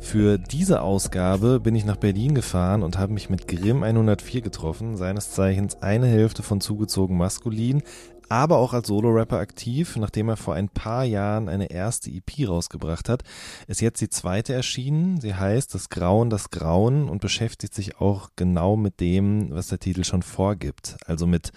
Für diese Ausgabe bin ich nach Berlin gefahren und habe mich mit Grimm 104 getroffen, seines Zeichens eine Hälfte von zugezogen maskulin, aber auch als Solo-Rapper aktiv, nachdem er vor ein paar Jahren eine erste EP rausgebracht hat, ist jetzt die zweite erschienen. Sie heißt Das Grauen, das Grauen und beschäftigt sich auch genau mit dem, was der Titel schon vorgibt, also mit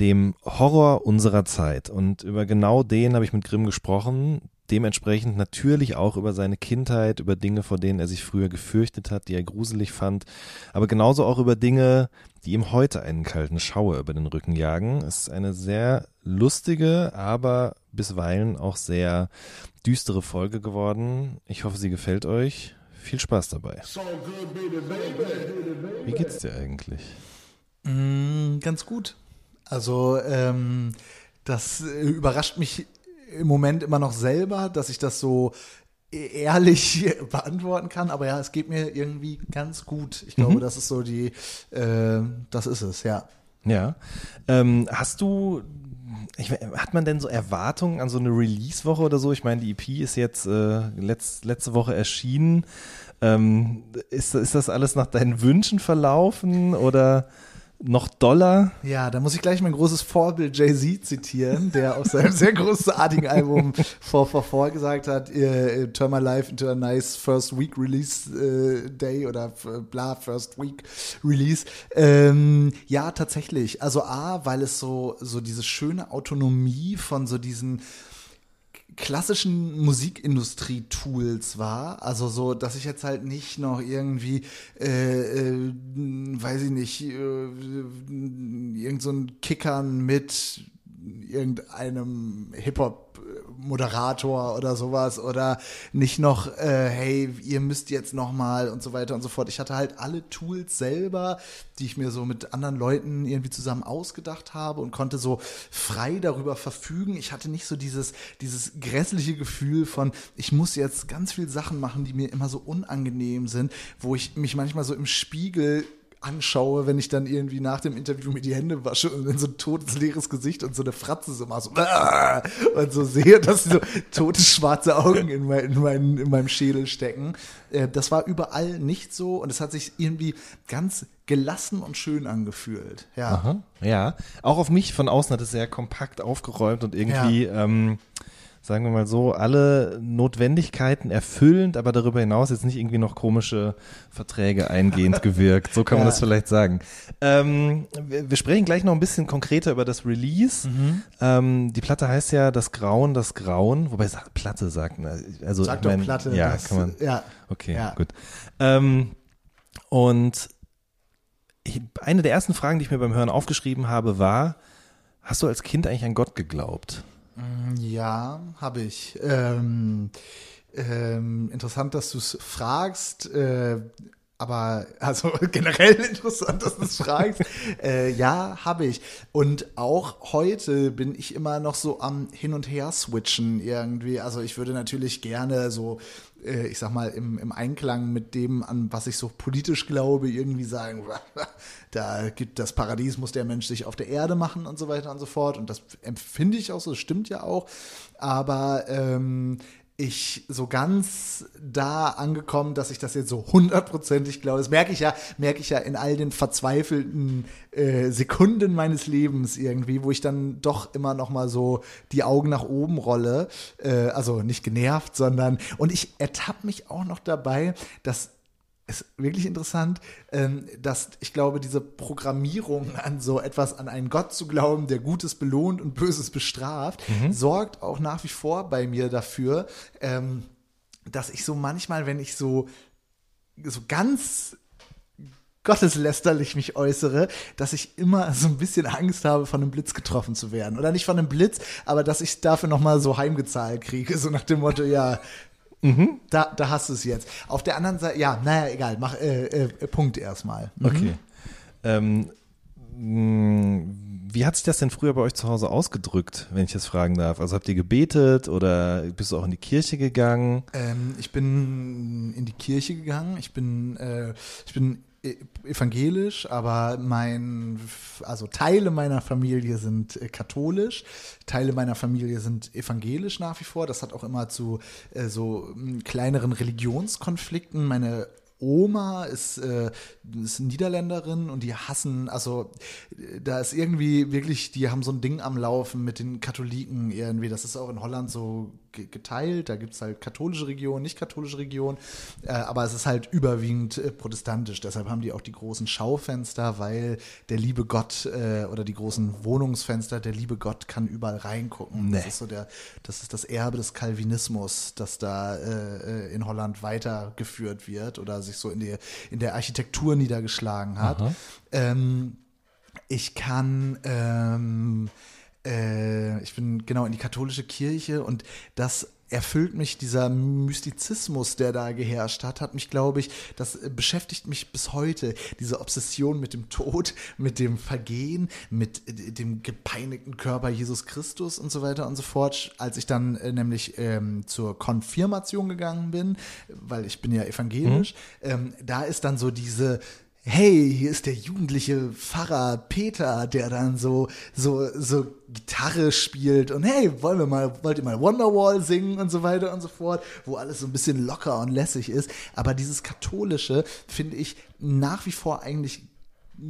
dem Horror unserer Zeit. Und über genau den habe ich mit Grimm gesprochen. Dementsprechend natürlich auch über seine Kindheit, über Dinge, vor denen er sich früher gefürchtet hat, die er gruselig fand, aber genauso auch über Dinge, die ihm heute einen kalten Schauer über den Rücken jagen. Es ist eine sehr lustige, aber bisweilen auch sehr düstere Folge geworden. Ich hoffe, sie gefällt euch. Viel Spaß dabei. Wie geht's dir eigentlich? Mm, ganz gut. Also ähm, das äh, überrascht mich im Moment immer noch selber, dass ich das so ehrlich beantworten kann. Aber ja, es geht mir irgendwie ganz gut. Ich glaube, das ist so die, äh, das ist es, ja. Ja. Ähm, hast du, ich, hat man denn so Erwartungen an so eine Release-Woche oder so? Ich meine, die EP ist jetzt äh, letzt, letzte Woche erschienen. Ähm, ist, ist das alles nach deinen Wünschen verlaufen oder noch doller? Ja, da muss ich gleich mein großes Vorbild Jay-Z zitieren, der auf seinem sehr großartigen Album vor, vor, vor gesagt hat, äh, Turn My Life into a nice first week release äh, day oder äh, bla, first week release. Ähm, ja, tatsächlich. Also A, weil es so, so diese schöne Autonomie von so diesen klassischen Musikindustrie-Tools war. Also so, dass ich jetzt halt nicht noch irgendwie, äh, äh, weiß ich nicht, äh, irgend so ein Kickern mit irgendeinem Hip-Hop-Moderator oder sowas oder nicht noch, äh, hey, ihr müsst jetzt noch mal und so weiter und so fort. Ich hatte halt alle Tools selber, die ich mir so mit anderen Leuten irgendwie zusammen ausgedacht habe und konnte so frei darüber verfügen. Ich hatte nicht so dieses, dieses grässliche Gefühl von, ich muss jetzt ganz viel Sachen machen, die mir immer so unangenehm sind, wo ich mich manchmal so im Spiegel anschaue, wenn ich dann irgendwie nach dem Interview mir die Hände wasche und dann so ein totes, leeres Gesicht und so eine Fratze so mache, so und so sehe, dass so tote, schwarze Augen in, mein, in, mein, in meinem Schädel stecken. Äh, das war überall nicht so und es hat sich irgendwie ganz gelassen und schön angefühlt. Ja. Aha, ja. Auch auf mich von außen hat es sehr kompakt aufgeräumt und irgendwie, ähm, sagen wir mal so, alle Notwendigkeiten erfüllend, aber darüber hinaus jetzt nicht irgendwie noch komische Verträge eingehend gewirkt. So kann man Ja. das vielleicht sagen. Ähm, wir, wir sprechen gleich noch ein bisschen konkreter über das Release. Mhm. Ähm, die Platte heißt ja Das Grauen, das Grauen, wobei sagt Platte sagt, ne, also Sag doch mein, Platte. Ja, das, kann man. Ja. Okay, Ja. gut. Ähm, und ich, eine der ersten Fragen, die ich mir beim Hören aufgeschrieben habe, war, hast du als Kind eigentlich an Gott geglaubt? Ja, habe ich. Ähm, ähm, interessant, dass du es fragst. Äh, aber also generell interessant, dass du es fragst. äh, ja, habe ich. Und auch heute bin ich immer noch so am Hin und Her switchen irgendwie. Also ich würde natürlich gerne so, äh, ich sag mal, im, im Einklang mit dem, an was ich so politisch glaube, irgendwie sagen, da gibt das Paradies, muss der Mensch sich auf der Erde machen und so weiter und so fort. Und das empfinde ich auch so, das stimmt ja auch. Aber ähm, ich so ganz da angekommen, dass ich das jetzt so hundertprozentig glaube. Das merke ich ja, merke ich ja in all den verzweifelten äh, Sekunden meines Lebens irgendwie, wo ich dann doch immer noch mal so die Augen nach oben rolle. Äh, also nicht genervt, sondern und ich ertappe mich auch noch dabei, dass ist wirklich interessant, ähm, dass ich glaube, diese Programmierung an so etwas, an einen Gott zu glauben, der Gutes belohnt und Böses bestraft, sorgt auch nach wie vor bei mir dafür, ähm, dass ich so manchmal, wenn ich so, so ganz gotteslästerlich mich äußere, dass ich immer so ein bisschen Angst habe, von einem Blitz getroffen zu werden. Oder nicht von einem Blitz, aber dass ich dafür nochmal so heimgezahlt kriege, so nach dem Motto, ja, da, da hast du es jetzt. Auf der anderen Seite, ja, naja, egal, mach äh, äh, Punkt erstmal. Mhm. Okay. Ähm, mh, wie hat sich das denn früher bei euch zu Hause ausgedrückt, wenn ich das fragen darf? Also habt ihr gebetet oder bist du auch in die Kirche gegangen? Ähm, ich bin in die Kirche gegangen. Ich bin, äh, ich bin evangelisch, aber mein, also Teile meiner Familie sind äh, katholisch, Teile meiner Familie sind evangelisch nach wie vor. Das hat auch immer zu äh, so kleineren Religionskonflikten. Meine Oma ist, äh, ist Niederländerin und die hassen, also äh, da ist irgendwie wirklich, die haben so ein Ding am Laufen mit den Katholiken irgendwie. Das ist auch in Holland so geteilt. Da gibt es halt katholische Regionen, nicht katholische Regionen, äh, aber es ist halt überwiegend äh, protestantisch. Deshalb haben die auch die großen Schaufenster, weil der liebe Gott äh, oder die großen Wohnungsfenster, der liebe Gott kann überall reingucken. Das Nee. ist so der, das ist das Erbe des Calvinismus, das da äh, äh, in Holland weitergeführt wird oder sich so in, die, in der Architektur niedergeschlagen hat. Ähm, ich kann, ähm, äh, ich bin genau in die katholische Kirche und das erfüllt mich, dieser Mystizismus, der da geherrscht hat, hat mich, glaube ich, das äh, beschäftigt mich bis heute. Diese Obsession mit dem Tod, mit dem Vergehen, mit äh, dem gepeinigten Körper Jesus Christus und so weiter und so fort. Als ich dann äh, nämlich ähm, zur Konfirmation gegangen bin, weil ich bin ja evangelisch, ähm, da ist dann so diese hey, hier ist der jugendliche Pfarrer Peter, der dann so, so, so Gitarre spielt und hey, wollen wir mal, wollt ihr mal Wonderwall singen und so weiter und so fort, wo alles so ein bisschen locker und lässig ist. Aber dieses Katholische finde ich nach wie vor eigentlich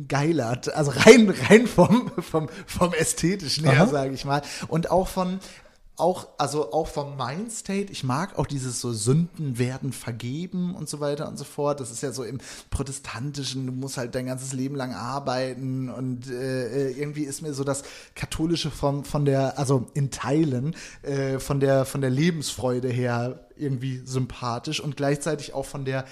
geiler, also rein, rein vom, vom, vom ästhetischen her, sage ich mal. Und auch von, auch, also auch vom Mindstate, ich mag auch dieses so Sünden werden vergeben und so weiter und so fort. Das ist ja so im Protestantischen, du musst halt dein ganzes Leben lang arbeiten und äh, irgendwie ist mir so das Katholische von, von der, also in Teilen, äh, von der, von der Lebensfreude her irgendwie sympathisch und gleichzeitig auch von der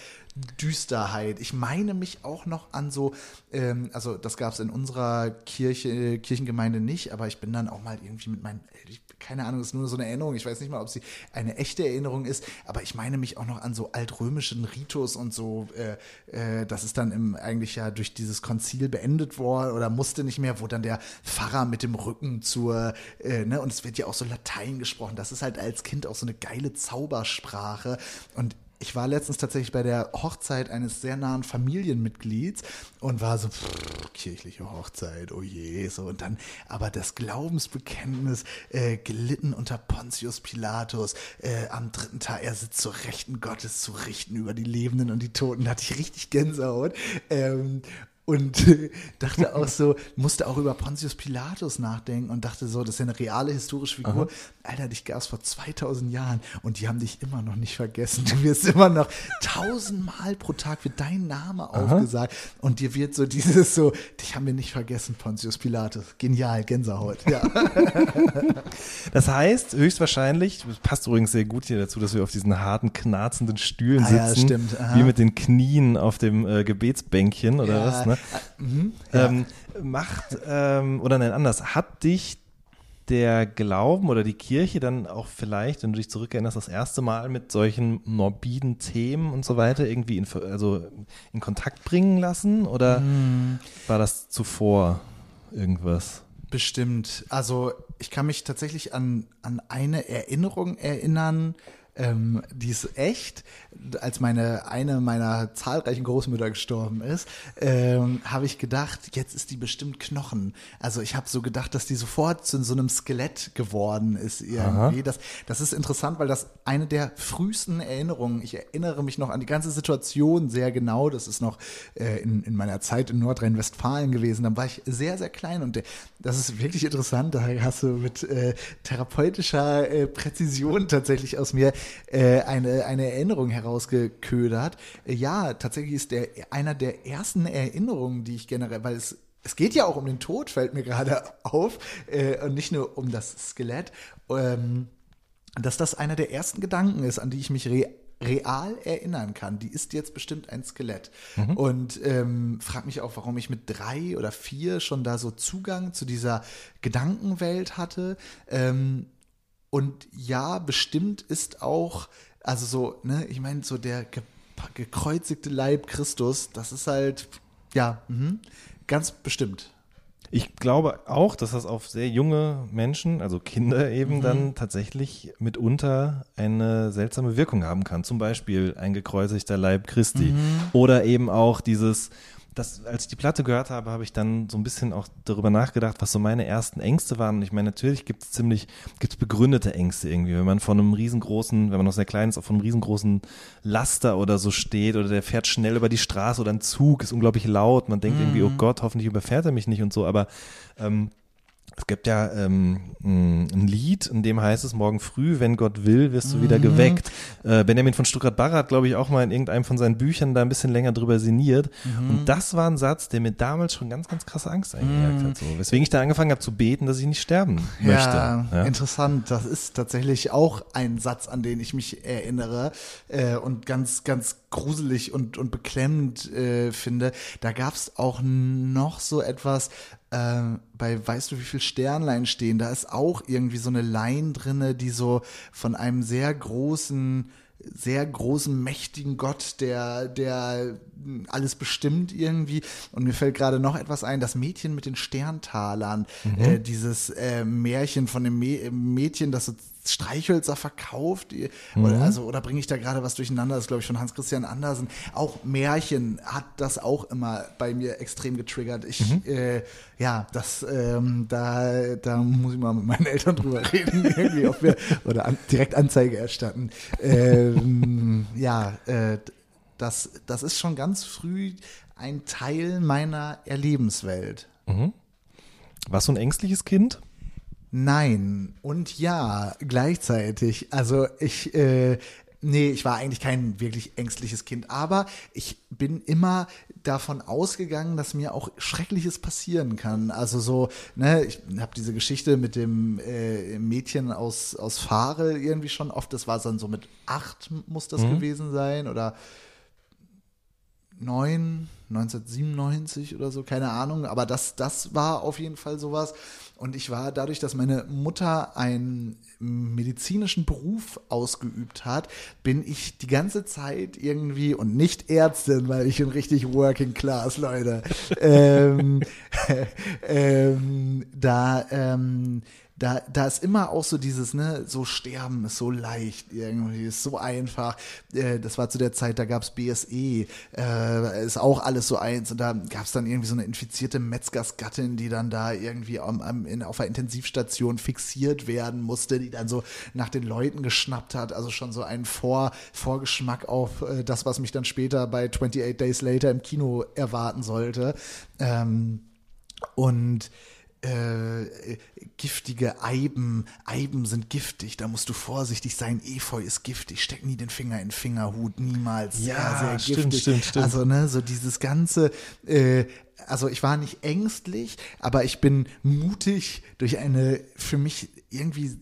Düsterheit. Ich meine mich auch noch an so, ähm, also das gab es in unserer Kirche, äh, Kirchengemeinde nicht, aber ich bin dann auch mal irgendwie mit meinen, ich, keine Ahnung, ist nur so eine Erinnerung, ich weiß nicht mal, ob sie eine echte Erinnerung ist, aber ich meine mich auch noch an so altrömischen Ritus und so, äh, äh, das ist dann im, eigentlich ja durch dieses Konzil beendet worden oder musste nicht mehr, wo dann der Pfarrer mit dem Rücken zur, äh, ne, und es wird ja auch so Latein gesprochen, das ist halt als Kind auch so eine geile Zaubersprache. Und ich war letztens tatsächlich bei der Hochzeit eines sehr nahen Familienmitglieds und war so, pff, kirchliche Hochzeit, oh je, so und dann, aber das Glaubensbekenntnis äh, gelitten unter Pontius Pilatus äh, am dritten Tag, er sitzt zur Rechten Gottes zu richten über die Lebenden und die Toten, da hatte ich richtig Gänsehaut. Ähm, und dachte auch so, musste auch über Pontius Pilatus nachdenken und dachte so, das ist ja eine reale historische Figur. Alter, dich gab es vor 2000 Jahren und die haben dich immer noch nicht vergessen. Du wirst immer noch tausendmal pro Tag wird dein Name aufgesagt und dir wird so dieses so, dich haben wir nicht vergessen, Pontius Pilatus. Genial, Gänsehaut. Ja. Das heißt, höchstwahrscheinlich, das passt übrigens sehr gut hier dazu, dass wir auf diesen harten, knarzenden Stühlen Ah ja, sitzen. stimmt, aha. Wie mit den Knien auf dem äh, Gebetsbänkchen oder Ja, was, ne? Mhm, ja. Ähm, macht, ähm, oder nein, anders, hat dich der Glauben oder die Kirche dann auch vielleicht, wenn du dich zurückerinnerst, das erste Mal mit solchen morbiden Themen und so weiter irgendwie in, also in Kontakt bringen lassen? Oder Hm. war das zuvor irgendwas? Bestimmt. Also ich kann mich tatsächlich an, an eine Erinnerung erinnern, ähm, die ist echt. Als meine eine meiner zahlreichen Großmütter gestorben ist, ähm, habe ich gedacht, jetzt ist die bestimmt Knochen. Also ich habe so gedacht, dass die sofort zu so einem Skelett geworden ist irgendwie. Das, das ist interessant, weil das eine der frühesten Erinnerungen. Ich erinnere mich noch an die ganze Situation sehr genau. Das ist noch äh, in, in meiner Zeit in Nordrhein-Westfalen gewesen. Dann war ich sehr, sehr klein und der, das ist wirklich interessant. Da hast du mit äh, therapeutischer äh, Präzision tatsächlich aus mir äh, eine, eine Erinnerung herausgeködert. Äh, ja, tatsächlich ist der einer der ersten Erinnerungen, die ich generell, weil es es geht ja auch um den Tod, fällt mir gerade auf, äh, und nicht nur um das Skelett, ähm, dass das einer der ersten Gedanken ist, an die ich mich re real erinnern kann. Die ist jetzt bestimmt ein Skelett. Und ähm, frag mich auch, warum ich mit drei oder vier schon da so Zugang zu dieser Gedankenwelt hatte. Ähm, und ja, bestimmt ist auch, also so, ne, ich meine, so der ge gekreuzigte Leib Christus, das ist halt, ja, mhm, ganz bestimmt. Ich glaube auch, dass das auf sehr junge Menschen, also Kinder eben Mhm. dann tatsächlich mitunter eine seltsame Wirkung haben kann. Zum Beispiel ein gekreuzigter Leib Christi. Mhm. Oder eben auch dieses, das, als ich die Platte gehört habe, habe ich dann so ein bisschen auch darüber nachgedacht, was so meine ersten Ängste waren. Und ich meine, natürlich gibt es ziemlich, gibt es begründete Ängste irgendwie, wenn man von einem riesengroßen, wenn man noch sehr klein ist, auf einem riesengroßen Laster oder so steht oder der fährt schnell über die Straße oder ein Zug ist unglaublich laut. Man denkt irgendwie, oh Gott, hoffentlich überfährt er mich nicht und so. Aber ähm, es gibt ja ähm, ein Lied, in dem heißt es, morgen früh, wenn Gott will, wirst du wieder geweckt. Äh, Benjamin von Stuttgart-Barre hat, glaube ich, auch mal in irgendeinem von seinen Büchern da ein bisschen länger drüber sinniert. Und das war ein Satz, der mir damals schon ganz, ganz krasse Angst eingejagt hat. So. Weswegen ich da angefangen habe zu beten, dass ich nicht sterben möchte. Ja, Ja. interessant. Das ist tatsächlich auch ein Satz, an den ich mich erinnere äh, und ganz, ganz gruselig und, und beklemmend äh, finde. Da gab es auch noch so etwas äh, bei Weißt du, wie viel Sternlein stehen? Da ist auch irgendwie so eine Line drinne, die so von einem sehr großen sehr großen, mächtigen Gott, der, der alles bestimmt irgendwie. Und mir fällt gerade noch etwas ein, das Mädchen mit den Sterntalern, äh, dieses äh, Märchen von dem Mä Mädchen, das so Streichhölzer verkauft. Die- Oder, also, oder bringe ich da gerade was durcheinander? Das ist, glaube ich, von Hans-Christian Andersen. Auch Märchen hat das auch immer bei mir extrem getriggert. Ich, äh, ja, das, ähm, da, da muss ich mal mit meinen Eltern drüber reden, irgendwie, ob wir, oder an, direkt Anzeige erstatten. Ähm, ja, äh, das, das ist schon ganz früh ein Teil meiner Erlebenswelt. Warst du ein ängstliches Kind? Nein und ja gleichzeitig. Also ich, äh, nee, ich war eigentlich kein wirklich ängstliches Kind, aber ich bin immer davon ausgegangen, dass mir auch Schreckliches passieren kann. Also so, ne, ich habe diese Geschichte mit dem äh, Mädchen aus, aus Fahre irgendwie schon oft, das war dann so mit acht muss das gewesen sein oder 9, 1997 oder so, keine Ahnung, aber das, das war auf jeden Fall sowas. Und ich war dadurch, dass meine Mutter einen medizinischen Beruf ausgeübt hat, bin ich die ganze Zeit irgendwie und nicht Ärztin, weil ich bin richtig Working Class, Leute. ähm, ähm, da, ähm, da, da ist immer auch so dieses, ne, so sterben ist so leicht irgendwie, ist so einfach. Äh, das war zu der Zeit, da gab's BSE, äh, ist auch alles so eins. Und da gab's dann irgendwie so eine infizierte Metzgersgattin, die dann da irgendwie am, am, in, auf der Intensivstation fixiert werden musste, die dann so nach den Leuten geschnappt hat. Also schon so ein Vor, Vorgeschmack auf äh, das, was mich dann später bei 28 Days Later im Kino erwarten sollte. Ähm, und äh, giftige Eiben, Eiben sind giftig, da musst du vorsichtig sein. Efeu ist giftig, steck nie den Finger in Fingerhut, niemals. Ja, sehr, sehr stimmt, giftig. stimmt, stimmt. Also, ne, so dieses ganze, äh, also ich war nicht ängstlich, aber ich bin mutig durch eine für mich irgendwie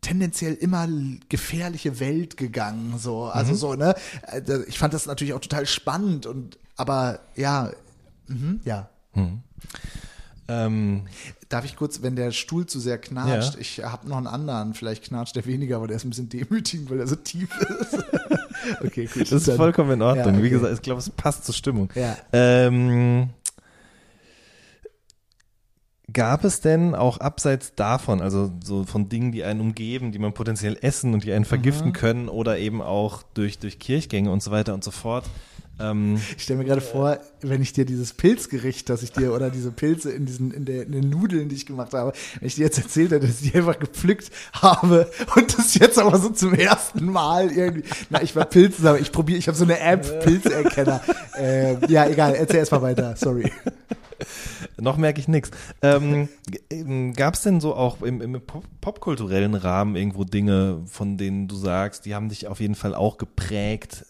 tendenziell immer gefährliche Welt gegangen, so, also Mhm. so, ne, Also ich fand das natürlich auch total spannend und, aber ja, mhm, ja. Ähm, Darf ich kurz, wenn der Stuhl zu sehr knatscht, Ja. ich habe noch einen anderen, vielleicht knatscht der weniger, aber der ist ein bisschen demütigend, weil er so tief ist. okay, gut. das ist dann- vollkommen in Ordnung. Ja, okay. Wie gesagt, ich glaube, es passt zur Stimmung. Ja. Ähm, gab es denn auch abseits davon, also so von Dingen, die einen umgeben, die man potenziell essen und die einen vergiften können oder eben auch durch, durch Kirchgänge und so weiter und so fort, ähm, Ich stelle mir gerade vor, wenn ich dir dieses Pilzgericht, das ich dir, oder diese Pilze in diesen, in, der, in den Nudeln, die ich gemacht habe, wenn ich dir jetzt erzählt hätte, dass ich die einfach gepflückt habe und das jetzt aber so zum ersten Mal irgendwie, na, ich war Pilzen, aber ich probiere, ich habe so eine App, Pilzerkenner. äh, ja, egal, erzähl erst mal weiter, sorry. Noch merke ich nichts. Ähm, Gab es denn so auch im, im pop popkulturellen Rahmen irgendwo Dinge, von denen du sagst, die haben dich auf jeden Fall auch geprägt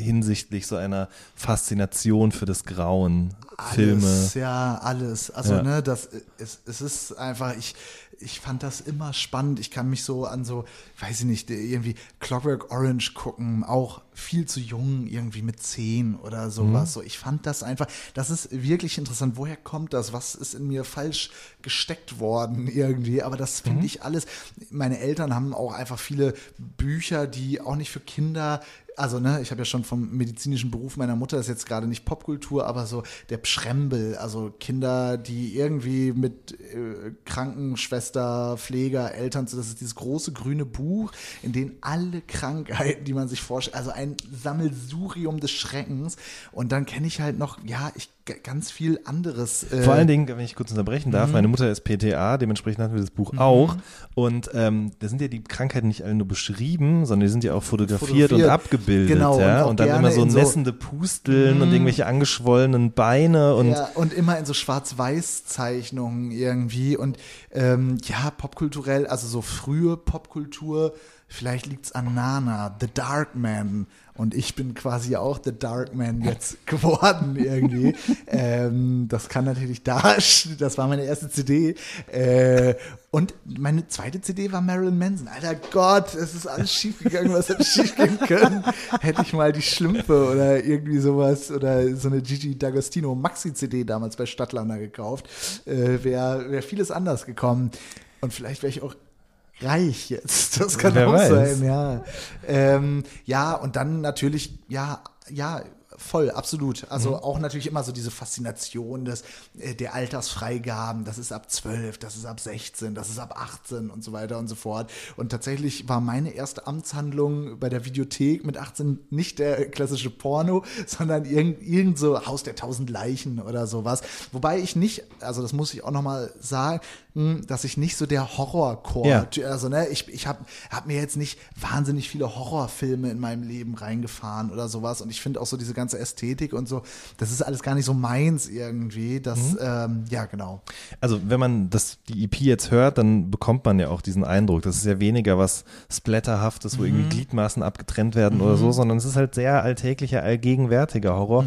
hinsichtlich so einer Faszination für das Grauen? Filme. Alles, ja, alles. Also, Ja. ne, das es, es ist einfach, ich, ich fand das immer spannend. Ich kann mich so an so, weiß ich nicht, irgendwie Clockwork Orange gucken, auch viel zu jung, irgendwie mit zehn oder sowas. So, ich fand das einfach, das ist wirklich interessant. Woher kommt das? Was ist in mir falsch gesteckt worden irgendwie? Aber das finde ich alles. Meine Eltern haben auch einfach viele Bücher, die auch nicht für Kinder also ne, ich habe ja schon vom medizinischen Beruf meiner Mutter, ist jetzt gerade nicht Popkultur, aber so der Pschrembel, also Kinder, die irgendwie mit äh, Krankenschwester, Pfleger, Eltern, so, das ist dieses große grüne Buch, in dem alle Krankheiten, die man sich vorstellt, also ein Sammelsurium des Schreckens. Und dann kenne ich halt noch, ja, ich ganz viel anderes. Äh, Vor allen Dingen, wenn ich kurz unterbrechen Mhm. darf, meine Mutter ist PTA, dementsprechend hatten wir das Buch auch. Und ähm, da sind ja die Krankheiten nicht alle nur beschrieben, sondern die sind ja auch fotografiert, und Fotografiert. abgebildet. Genau, ja? und und, dann immer so in so- nässende Pusteln und irgendwelche angeschwollenen Beine und ja, und immer in so Schwarz-Weiß-Zeichnungen irgendwie. Und ähm, ja, popkulturell, also so frühe Popkultur, vielleicht liegt's an Nana, The Dark Man. Und ich bin quasi auch The Dark Man jetzt geworden irgendwie. ähm, das kann natürlich da, das war meine erste CD. Äh, und meine zweite CD war Marilyn Manson. Alter Gott, es ist alles schiefgegangen, was hätte schief gehen können. Hätte ich mal die Schlümpfe oder irgendwie sowas oder so eine Gigi D'Agostino Maxi-CD damals bei Stadtlander gekauft, äh, wäre wär vieles anders gekommen. Und vielleicht wäre ich auch reich jetzt. Das kann Wer auch weiß. sein, ja. Ähm, ja, und dann natürlich, ja, ja, voll, absolut. Also auch natürlich immer so diese Faszination des, äh, der Altersfreigaben, das ist ab 12, das ist ab 16, das ist ab 18 und so weiter und so fort. Und tatsächlich war meine erste Amtshandlung bei der Videothek mit 18 nicht der klassische Porno, sondern irgend, irgend so Haus der tausend Leichen oder sowas. Wobei ich nicht, also das muss ich auch nochmal sagen, dass ich nicht so der Horrorcore, Ja. also ne, ich, ich habe hab mir jetzt nicht wahnsinnig viele Horrorfilme in meinem Leben reingefahren oder sowas und ich finde auch so diese ganze Ästhetik und so, das ist alles gar nicht so meins irgendwie, das, Mhm. ähm, ja genau. Also wenn man das, die EP jetzt hört, dann bekommt man ja auch diesen Eindruck. Das ist ja weniger was Splatterhaftes, wo Mhm. irgendwie Gliedmaßen abgetrennt werden oder so, sondern es ist halt sehr alltäglicher, allgegenwärtiger Horror.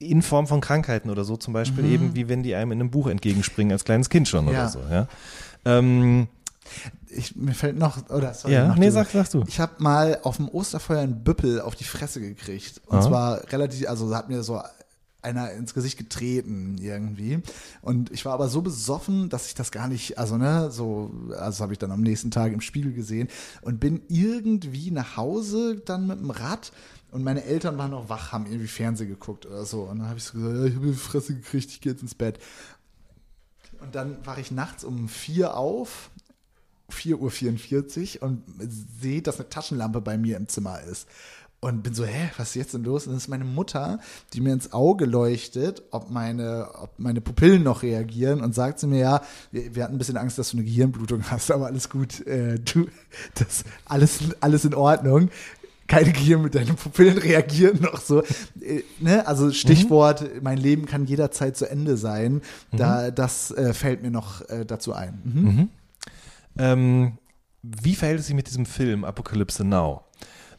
Mhm. In Form von Krankheiten oder so, zum Beispiel eben, wie wenn die einem in einem Buch entgegenspringen, als kleines Kind schon Ja. oder so. Ja, ähm, Ich, mir fällt noch, oder sorry, ja nee, sag, sagst du. Ich habe mal auf dem Osterfeuer einen Büppel auf die Fresse gekriegt. Und Ah. zwar relativ, also hat mir so einer ins Gesicht getreten irgendwie. Und ich war aber so besoffen, dass ich das gar nicht, also ne, so, also habe ich dann am nächsten Tag im Spiegel gesehen und bin irgendwie nach Hause dann mit dem Rad. Und meine Eltern waren noch wach, haben irgendwie Fernsehen geguckt oder so. Und dann habe ich so gesagt, ja, ich habe die Fresse gekriegt, ich gehe jetzt ins Bett. Und dann wache ich nachts um vier auf, 4.44 Uhr und sehe, dass eine Taschenlampe bei mir im Zimmer ist. Und bin so, hä, was ist jetzt denn los? Und das ist meine Mutter, die mir ins Auge leuchtet, ob meine, ob meine Pupillen noch reagieren und sagt zu mir, ja, wir, wir hatten ein bisschen Angst, dass du eine Gehirnblutung hast, aber alles gut, äh, du, das, alles, alles in Ordnung. Keine Gehirn mit deinen Pupillen reagieren noch so. Äh, ne? Also Stichwort, mein Leben kann jederzeit zu Ende sein. Da, das äh, fällt mir noch äh, dazu ein. Mhm. Ähm, wie verhält es sich mit diesem Film Apocalypse Now?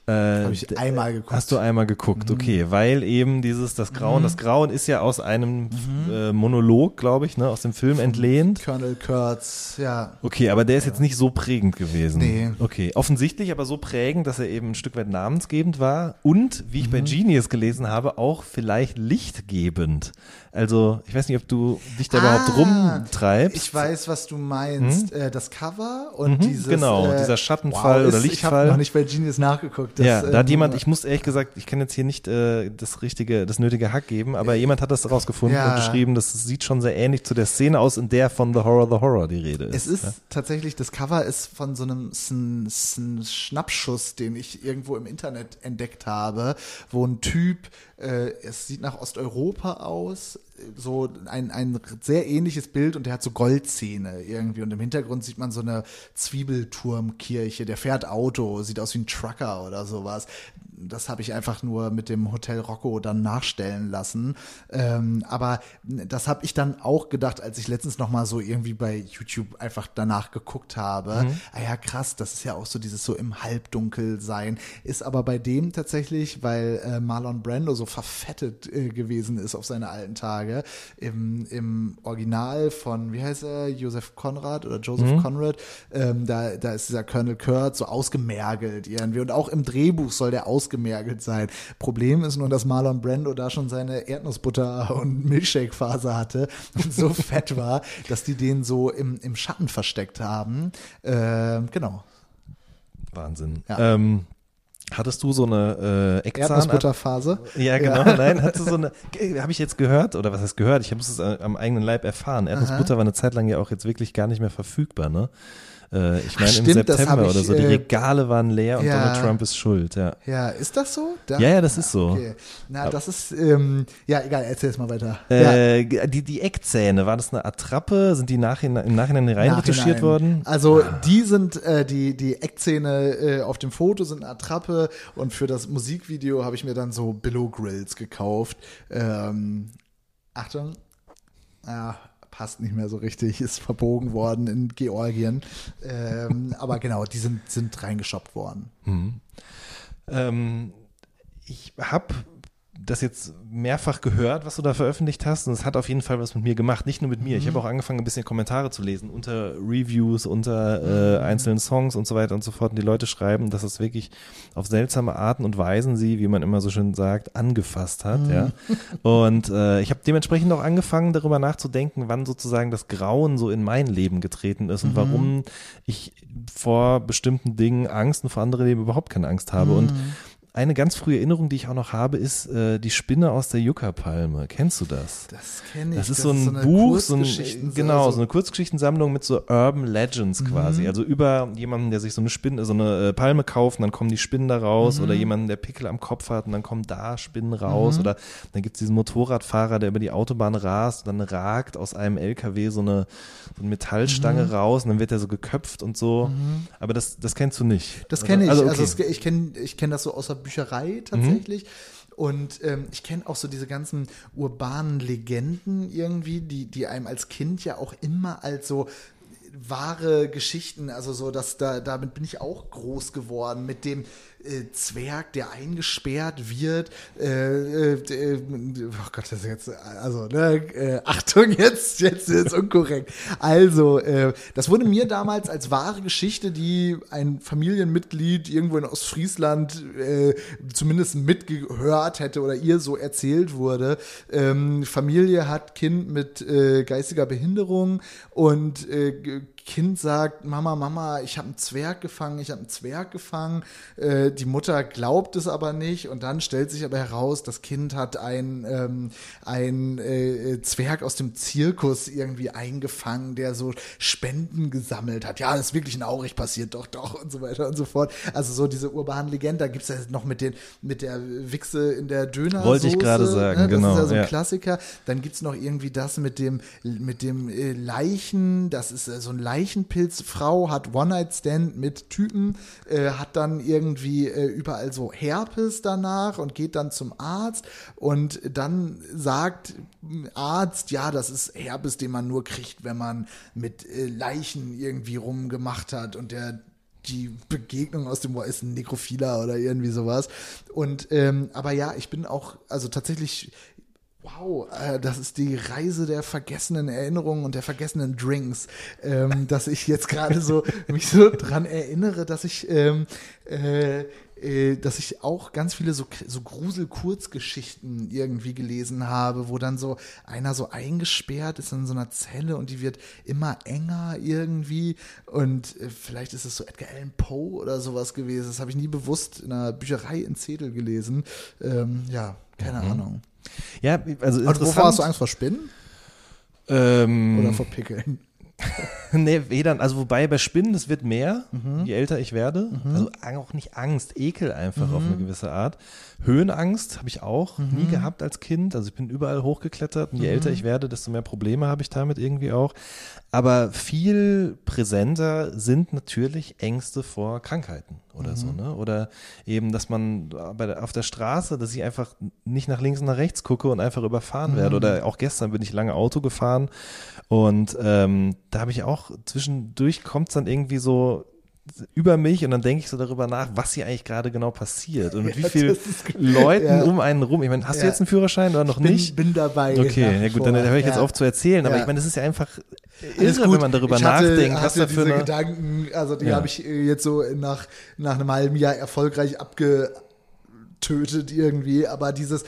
Äh, Habe ich einmal geguckt. Hast du einmal geguckt, okay, weil eben dieses, das Grauen, das Grauen ist ja aus einem äh, Monolog, glaube ich, ne, aus dem Film entlehnt. Colonel Kurtz, ja. Okay, aber der ist jetzt nicht so prägend gewesen. Nee. Okay, offensichtlich aber so prägend, dass er eben ein Stück weit namensgebend war und, wie ich bei Genius gelesen habe, auch vielleicht lichtgebend. Also, ich weiß nicht, ob du dich da überhaupt Ah, rumtreibst. Ich weiß, was du meinst. Äh, das Cover und dieses. genau, äh, dieser Schattenfall wow, oder ist- Ich Lichtfall. habe noch nicht bei Genius nachgeguckt. Das, ja, da hat ähm, jemand, ich muss ehrlich gesagt, ich kann jetzt hier nicht äh, das richtige, das nötige Hack geben, aber jemand hat das rausgefunden Ja. und geschrieben, das sieht schon sehr ähnlich zu der Szene aus, in der von The Horror, The Horror die Rede ist. Es ist ja. tatsächlich, das Cover ist von so einem Sn- Sn- Schnappschuss, den ich irgendwo im Internet entdeckt habe, wo ein Typ, äh, es sieht nach Osteuropa aus, so ein, ein sehr ähnliches Bild und der hat so Goldzähne irgendwie. Und im Hintergrund sieht man so eine Zwiebelturmkirche, der fährt Auto, sieht aus wie ein Trucker oder sowas. Das habe ich einfach nur mit dem Hotel Rocco dann nachstellen lassen. Ähm, aber das habe ich dann auch gedacht, als ich letztens noch mal so irgendwie bei YouTube einfach danach geguckt habe. Ah ja, krass, das ist ja auch so dieses so im Halbdunkel sein. Ist aber bei dem tatsächlich, weil äh, Marlon Brando so verfettet äh, gewesen ist auf seine alten Tage, im, im Original von, wie heißt er, Joseph Conrad oder Joseph Conrad, ähm, da, da ist dieser Colonel Kurt so ausgemergelt irgendwie. Und auch im Drehbuch soll der ausgemergelt sein. Problem ist nur, dass Marlon Brando da schon seine Erdnussbutter und Milchshake-Phase hatte und so fett war, dass die den so im, im Schatten versteckt haben. Ähm, genau. Wahnsinn. Ja. Ähm, Hattest du so eine äh, Eckzahn? Erdnussbutterphase. Ja, genau. Nein, hattest du so eine, habe ich jetzt gehört, oder was heißt gehört? Ich habe es äh, am eigenen Leib erfahren. Erdnussbutter war eine Zeit lang ja auch jetzt wirklich gar nicht mehr verfügbar, ne? Äh, ich meine, im September ich, oder so, die äh, Regale waren leer und ja. Donald Trump ist schuld, ja. Ja, ist das so? Da- Ja, ja, das ist so. Okay. Na, das ist, ähm, ja, egal, erzähl es mal weiter. ja. Äh, die, die Eckzähne, war das eine Attrappe? Sind die nachhinein, im Nachhinein reinretuschiert worden? Also die sind, äh, die, die Eckzähne äh, auf dem Foto sind eine Attrappe und für das Musikvideo habe ich mir dann so Billow Grills gekauft. Ähm, Achtung, ja, passt nicht mehr so richtig, ist verbogen worden in Georgien. Ähm, aber genau, die sind, sind reingeschoppt worden. Ähm, ich habe das jetzt mehrfach gehört, was du da veröffentlicht hast, und es hat auf jeden Fall was mit mir gemacht, nicht nur mit mir. Ich habe auch angefangen, ein bisschen Kommentare zu lesen unter Reviews, unter äh, einzelnen Songs und so weiter und so fort. Und die Leute schreiben, dass es wirklich auf seltsame Arten und Weisen sie, wie man immer so schön sagt, angefasst hat. Ja. Und äh, ich habe dementsprechend auch angefangen, darüber nachzudenken, wann sozusagen das Grauen so in mein Leben getreten ist und warum ich vor bestimmten Dingen Angst und vor andere Leben überhaupt keine Angst habe. Und eine ganz frühe Erinnerung, die ich auch noch habe, ist äh, die Spinne aus der Yucca-Palme. Kennst du das? Das kenne ich. Das ist so ein eine Buch, so ein, genau, also- so eine Kurzgeschichtensammlung mit so Urban Legends Mhm. quasi. Also über jemanden, der sich so eine Spinne, so eine äh, Palme kauft und dann kommen die Spinnen da raus Mhm. oder jemanden, der Pickel am Kopf hat und dann kommen da Spinnen raus oder dann gibt es diesen Motorradfahrer, der über die Autobahn rast und dann ragt aus einem LKW so eine, so eine Metallstange Mhm. raus und dann wird er so geköpft und so. Aber das, das kennst du nicht. Das kenne ich. Also, Also, okay. es- ich kenne ich kenn das so aus Bücherei Mhm. tatsächlich. Und ähm, ich kenne auch so diese ganzen urbanen Legenden irgendwie, die, die einem als Kind ja auch immer als so wahre Geschichten, also so, dass da, damit bin ich auch groß geworden, mit dem äh, Zwerg, der eingesperrt wird. Äh, äh, äh, oh Gott, das ist jetzt, also, ne, äh, Achtung, jetzt, jetzt ist unkorrekt. Also, äh, das wurde mir damals als wahre Geschichte, die ein Familienmitglied irgendwo in Ostfriesland zumindest mitgehört hätte oder ihr so erzählt wurde. Ähm, Familie hat Kind mit geistiger Behinderung und Kind sagt, Mama, Mama, ich habe einen Zwerg gefangen, ich habe einen Zwerg gefangen. Äh, die Mutter glaubt es aber nicht und dann stellt sich aber heraus, das Kind hat ein, ähm, ein äh, Zwerg aus dem Zirkus irgendwie eingefangen, der so Spenden gesammelt hat. Ja, das ist wirklich in Aurich passiert, doch, doch und so weiter und so fort. Also so diese urbanen Legenden, da gibt's ja noch mit, den, mit der Wichse in der Döner. Wollte ich gerade sagen, ne? Das genau, ist ja so ein ja. Klassiker. Dann gibt's noch irgendwie das mit dem, mit dem äh, Leichen, das ist äh, so ein Leichenpilzfrau, hat One-Night-Stand mit Typen, äh, hat dann irgendwie äh, überall so Herpes danach und geht dann zum Arzt und dann sagt Arzt, ja, das ist Herpes, den man nur kriegt, wenn man mit äh, Leichen irgendwie rumgemacht hat und der die Begegnung aus dem War ist ein Nekrophiler oder irgendwie sowas. Und ähm, aber ja, ich bin auch, also tatsächlich, wow, äh, das ist die Reise der vergessenen Erinnerungen und der vergessenen Drinks, ähm, dass ich jetzt gerade so mich so dran erinnere, dass ich ähm, äh, äh, dass ich auch ganz viele so, so Grusel-Kurzgeschichten irgendwie gelesen habe, wo dann so einer so eingesperrt ist in so einer Zelle und die wird immer enger irgendwie und vielleicht ist es so Edgar Allan Poe oder sowas gewesen. Das habe ich nie bewusst in einer Bücherei in Zedel gelesen. Ähm, ja, keine Ahnung. Ja, also Und wovor hast du interessant. Angst vor Spinnen Ähm, oder vor Pickeln? nee, weder, also wobei bei Spinnen, das wird mehr, Mhm. je älter ich werde. Also auch nicht Angst, Ekel einfach auf Mhm. eine gewisse Art. Höhenangst habe ich auch nie gehabt als Kind. Also ich bin überall hochgeklettert und je älter Mhm. ich werde, desto mehr Probleme habe ich damit irgendwie auch. Aber viel präsenter sind natürlich Ängste vor Krankheiten oder Mhm. so, ne? Oder eben, dass man der, auf der Straße, dass ich einfach nicht nach links und nach rechts gucke und einfach überfahren Mhm. werde. Oder auch gestern bin ich lange Auto gefahren und ähm, da habe ich auch zwischendurch kommt es dann irgendwie so über mich und dann denke ich so darüber nach, was hier eigentlich gerade genau passiert und mit Ja, wie vielen Leuten ja. um einen rum. Ich meine, hast du Ja. jetzt einen Führerschein oder noch bin, nicht? bin dabei. Okay, ja gut, dann höre ich jetzt auf zu erzählen, aber ich meine, das ist ja einfach Alles irre, gut. wenn man darüber ich hatte, nachdenkt, was hatte da für diese eine Gedanken, also die habe ich äh, jetzt so nach, nach einem halben Jahr erfolgreich abgetötet irgendwie, aber dieses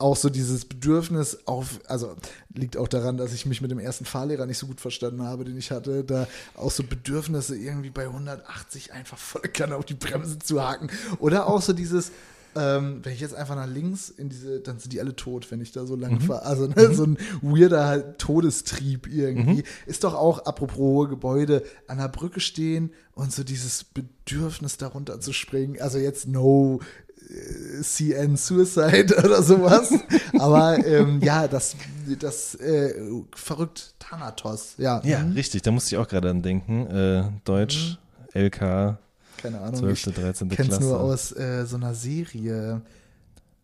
auch so dieses Bedürfnis auf, also liegt auch daran, dass ich mich mit dem ersten Fahrlehrer nicht so gut verstanden habe, den ich hatte, da auch so Bedürfnisse irgendwie bei 180 einfach voll kann auf die Bremse zu haken. Oder auch so dieses, ähm, wenn ich jetzt einfach nach links in diese, dann sind die alle tot, wenn ich da so lang Mhm. fahre. Also ne, so ein weirder halt Todestrieb irgendwie. Mhm. Ist doch auch, apropos hohe Gebäude, an der Brücke stehen und so dieses Bedürfnis darunter zu springen. Also jetzt no CN Suicide oder sowas. Aber ähm, ja, das, das äh, verrückt Thanatos. Ja, Ja, Mhm. richtig, da musste ich auch gerade an denken. Äh, Deutsch, LK, keine Ahnung. 12., ich 13. kenn's Klasse. nur aus äh, so einer Serie.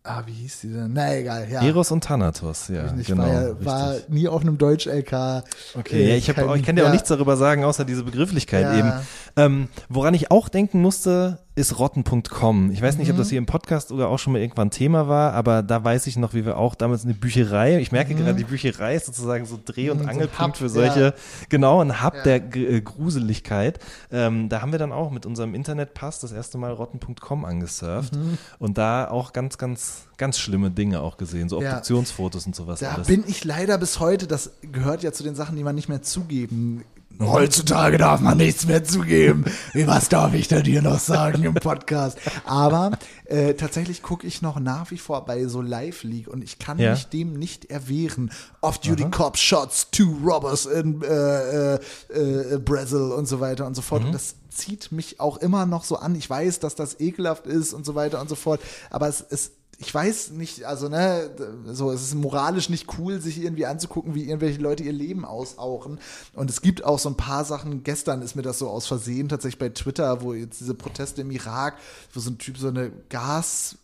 Ah, wie hieß die denn? Na egal, ja. Eros und Thanatos, ja, Ich genau. war, war nie auf einem Deutsch-LK. Okay, äh, ja, ich, hab, kein- auch- ich kann dir auch ja. nichts darüber sagen, außer diese Begrifflichkeit Ja. eben. Ähm, woran ich auch denken musste, ist rotten.com. Ich weiß nicht, ob Mhm. das hier im Podcast oder auch schon mal irgendwann Thema war, aber da weiß ich noch, wie wir auch damals eine Bücherei, ich merke gerade, die Bücherei ist sozusagen so Dreh- und Mhm, so Angelpunkt Hub, für solche, genau, ein Hub Ja. der G äh, Gruseligkeit. Ähm, da haben wir dann auch mit unserem Internetpass das erste Mal rotten.com angesurft Mhm. und da auch ganz, ganz, ganz schlimme Dinge auch gesehen, so Ja. Obduktionsfotos und sowas Da alles. bin ich leider bis heute, das gehört ja zu den Sachen, die man nicht mehr zugeben. Heutzutage darf man nichts mehr zugeben. Wie was darf ich denn hier noch sagen im Podcast? Aber äh, tatsächlich gucke ich noch nach wie vor bei so Live League und ich kann Ja. mich dem nicht erwehren. Off-Duty Cop Shots, two robbers in äh, äh, äh, Brazil und so weiter und so fort. Und das zieht mich auch immer noch so an. Ich weiß, dass das ekelhaft ist und so weiter und so fort. Aber es ist ich weiß nicht, also ne, so es ist moralisch nicht cool, sich irgendwie anzugucken, wie irgendwelche Leute ihr Leben aushauchen. Und es gibt auch so ein paar Sachen. Gestern ist mir das so aus Versehen tatsächlich bei Twitter, wo jetzt diese Proteste im Irak, wo so ein Typ so eine Gas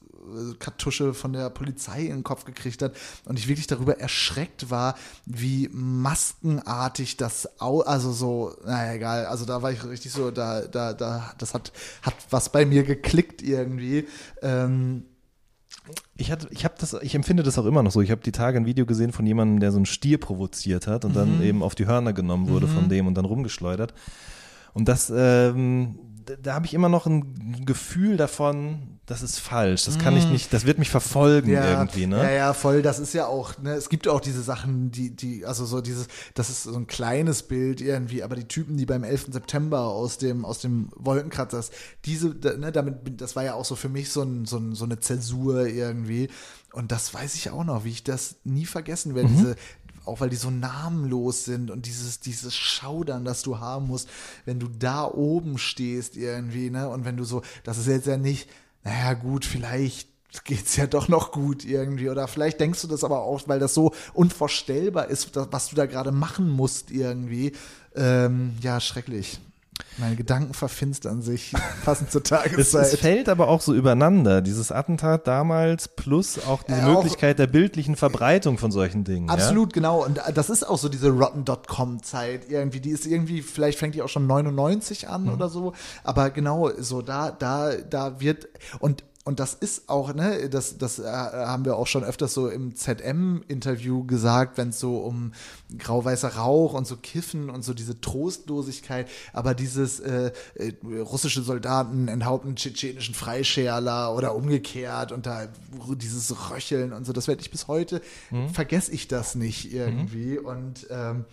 Kartusche von der Polizei in den Kopf gekriegt hat und ich wirklich darüber erschreckt war, wie maskenartig das au also so, naja, egal, also da war ich richtig so, da, da, da, das hat, hat was bei mir geklickt irgendwie. Ähm, Ich hatte, ich habe das, ich empfinde das auch immer noch so. Ich habe die Tage ein Video gesehen von jemandem, der so einen Stier provoziert hat und dann eben auf die Hörner genommen wurde von dem und dann rumgeschleudert. Und das, ähm, da, da habe ich immer noch ein Gefühl davon, das ist falsch. Das kann ich nicht, das wird mich verfolgen irgendwie, ne? Ja, ja, voll. Das ist ja auch, ne, es gibt auch diese Sachen, die, die, also so dieses, das ist so ein kleines Bild irgendwie, aber die Typen, die beim 11. September aus dem, aus dem Wolkenkratzer, diese, ne, damit, das war ja auch so für mich so, ein, so, ein, so eine Zäsur irgendwie. Und das weiß ich auch noch, wie ich das nie vergessen werde, diese, auch weil die so namenlos sind und dieses, dieses Schaudern, das du haben musst, wenn du da oben stehst irgendwie, ne, und wenn du so, das ist jetzt ja nicht, naja, gut, vielleicht geht's ja doch noch gut irgendwie. Oder vielleicht denkst du das aber auch, weil das so unvorstellbar ist, was du da gerade machen musst irgendwie. Ähm, ja, schrecklich. Meine Gedanken verfinstern sich, passend zur Es, Tageszeit. es fällt aber auch so übereinander, dieses Attentat damals plus auch Ja, auch- Möglichkeit der bildlichen Verbreitung von solchen Dingen. Absolut, genau. Und das ist auch so diese Rotten.com-Zeit irgendwie. Die ist irgendwie, vielleicht fängt die auch schon 99 an oder so. Aber genau, so da, da, da wird, und und das ist auch, ne, das, das äh, haben wir auch schon öfters so im ZM-Interview gesagt, wenn es so um grau-weißer Rauch und so Kiffen und so diese Trostlosigkeit, aber dieses äh, äh, russische Soldaten enthaupten tschetschenischen Freischärler oder umgekehrt und da dieses Röcheln und so, das werde ich bis heute, vergesse ich das nicht irgendwie. Und ähm,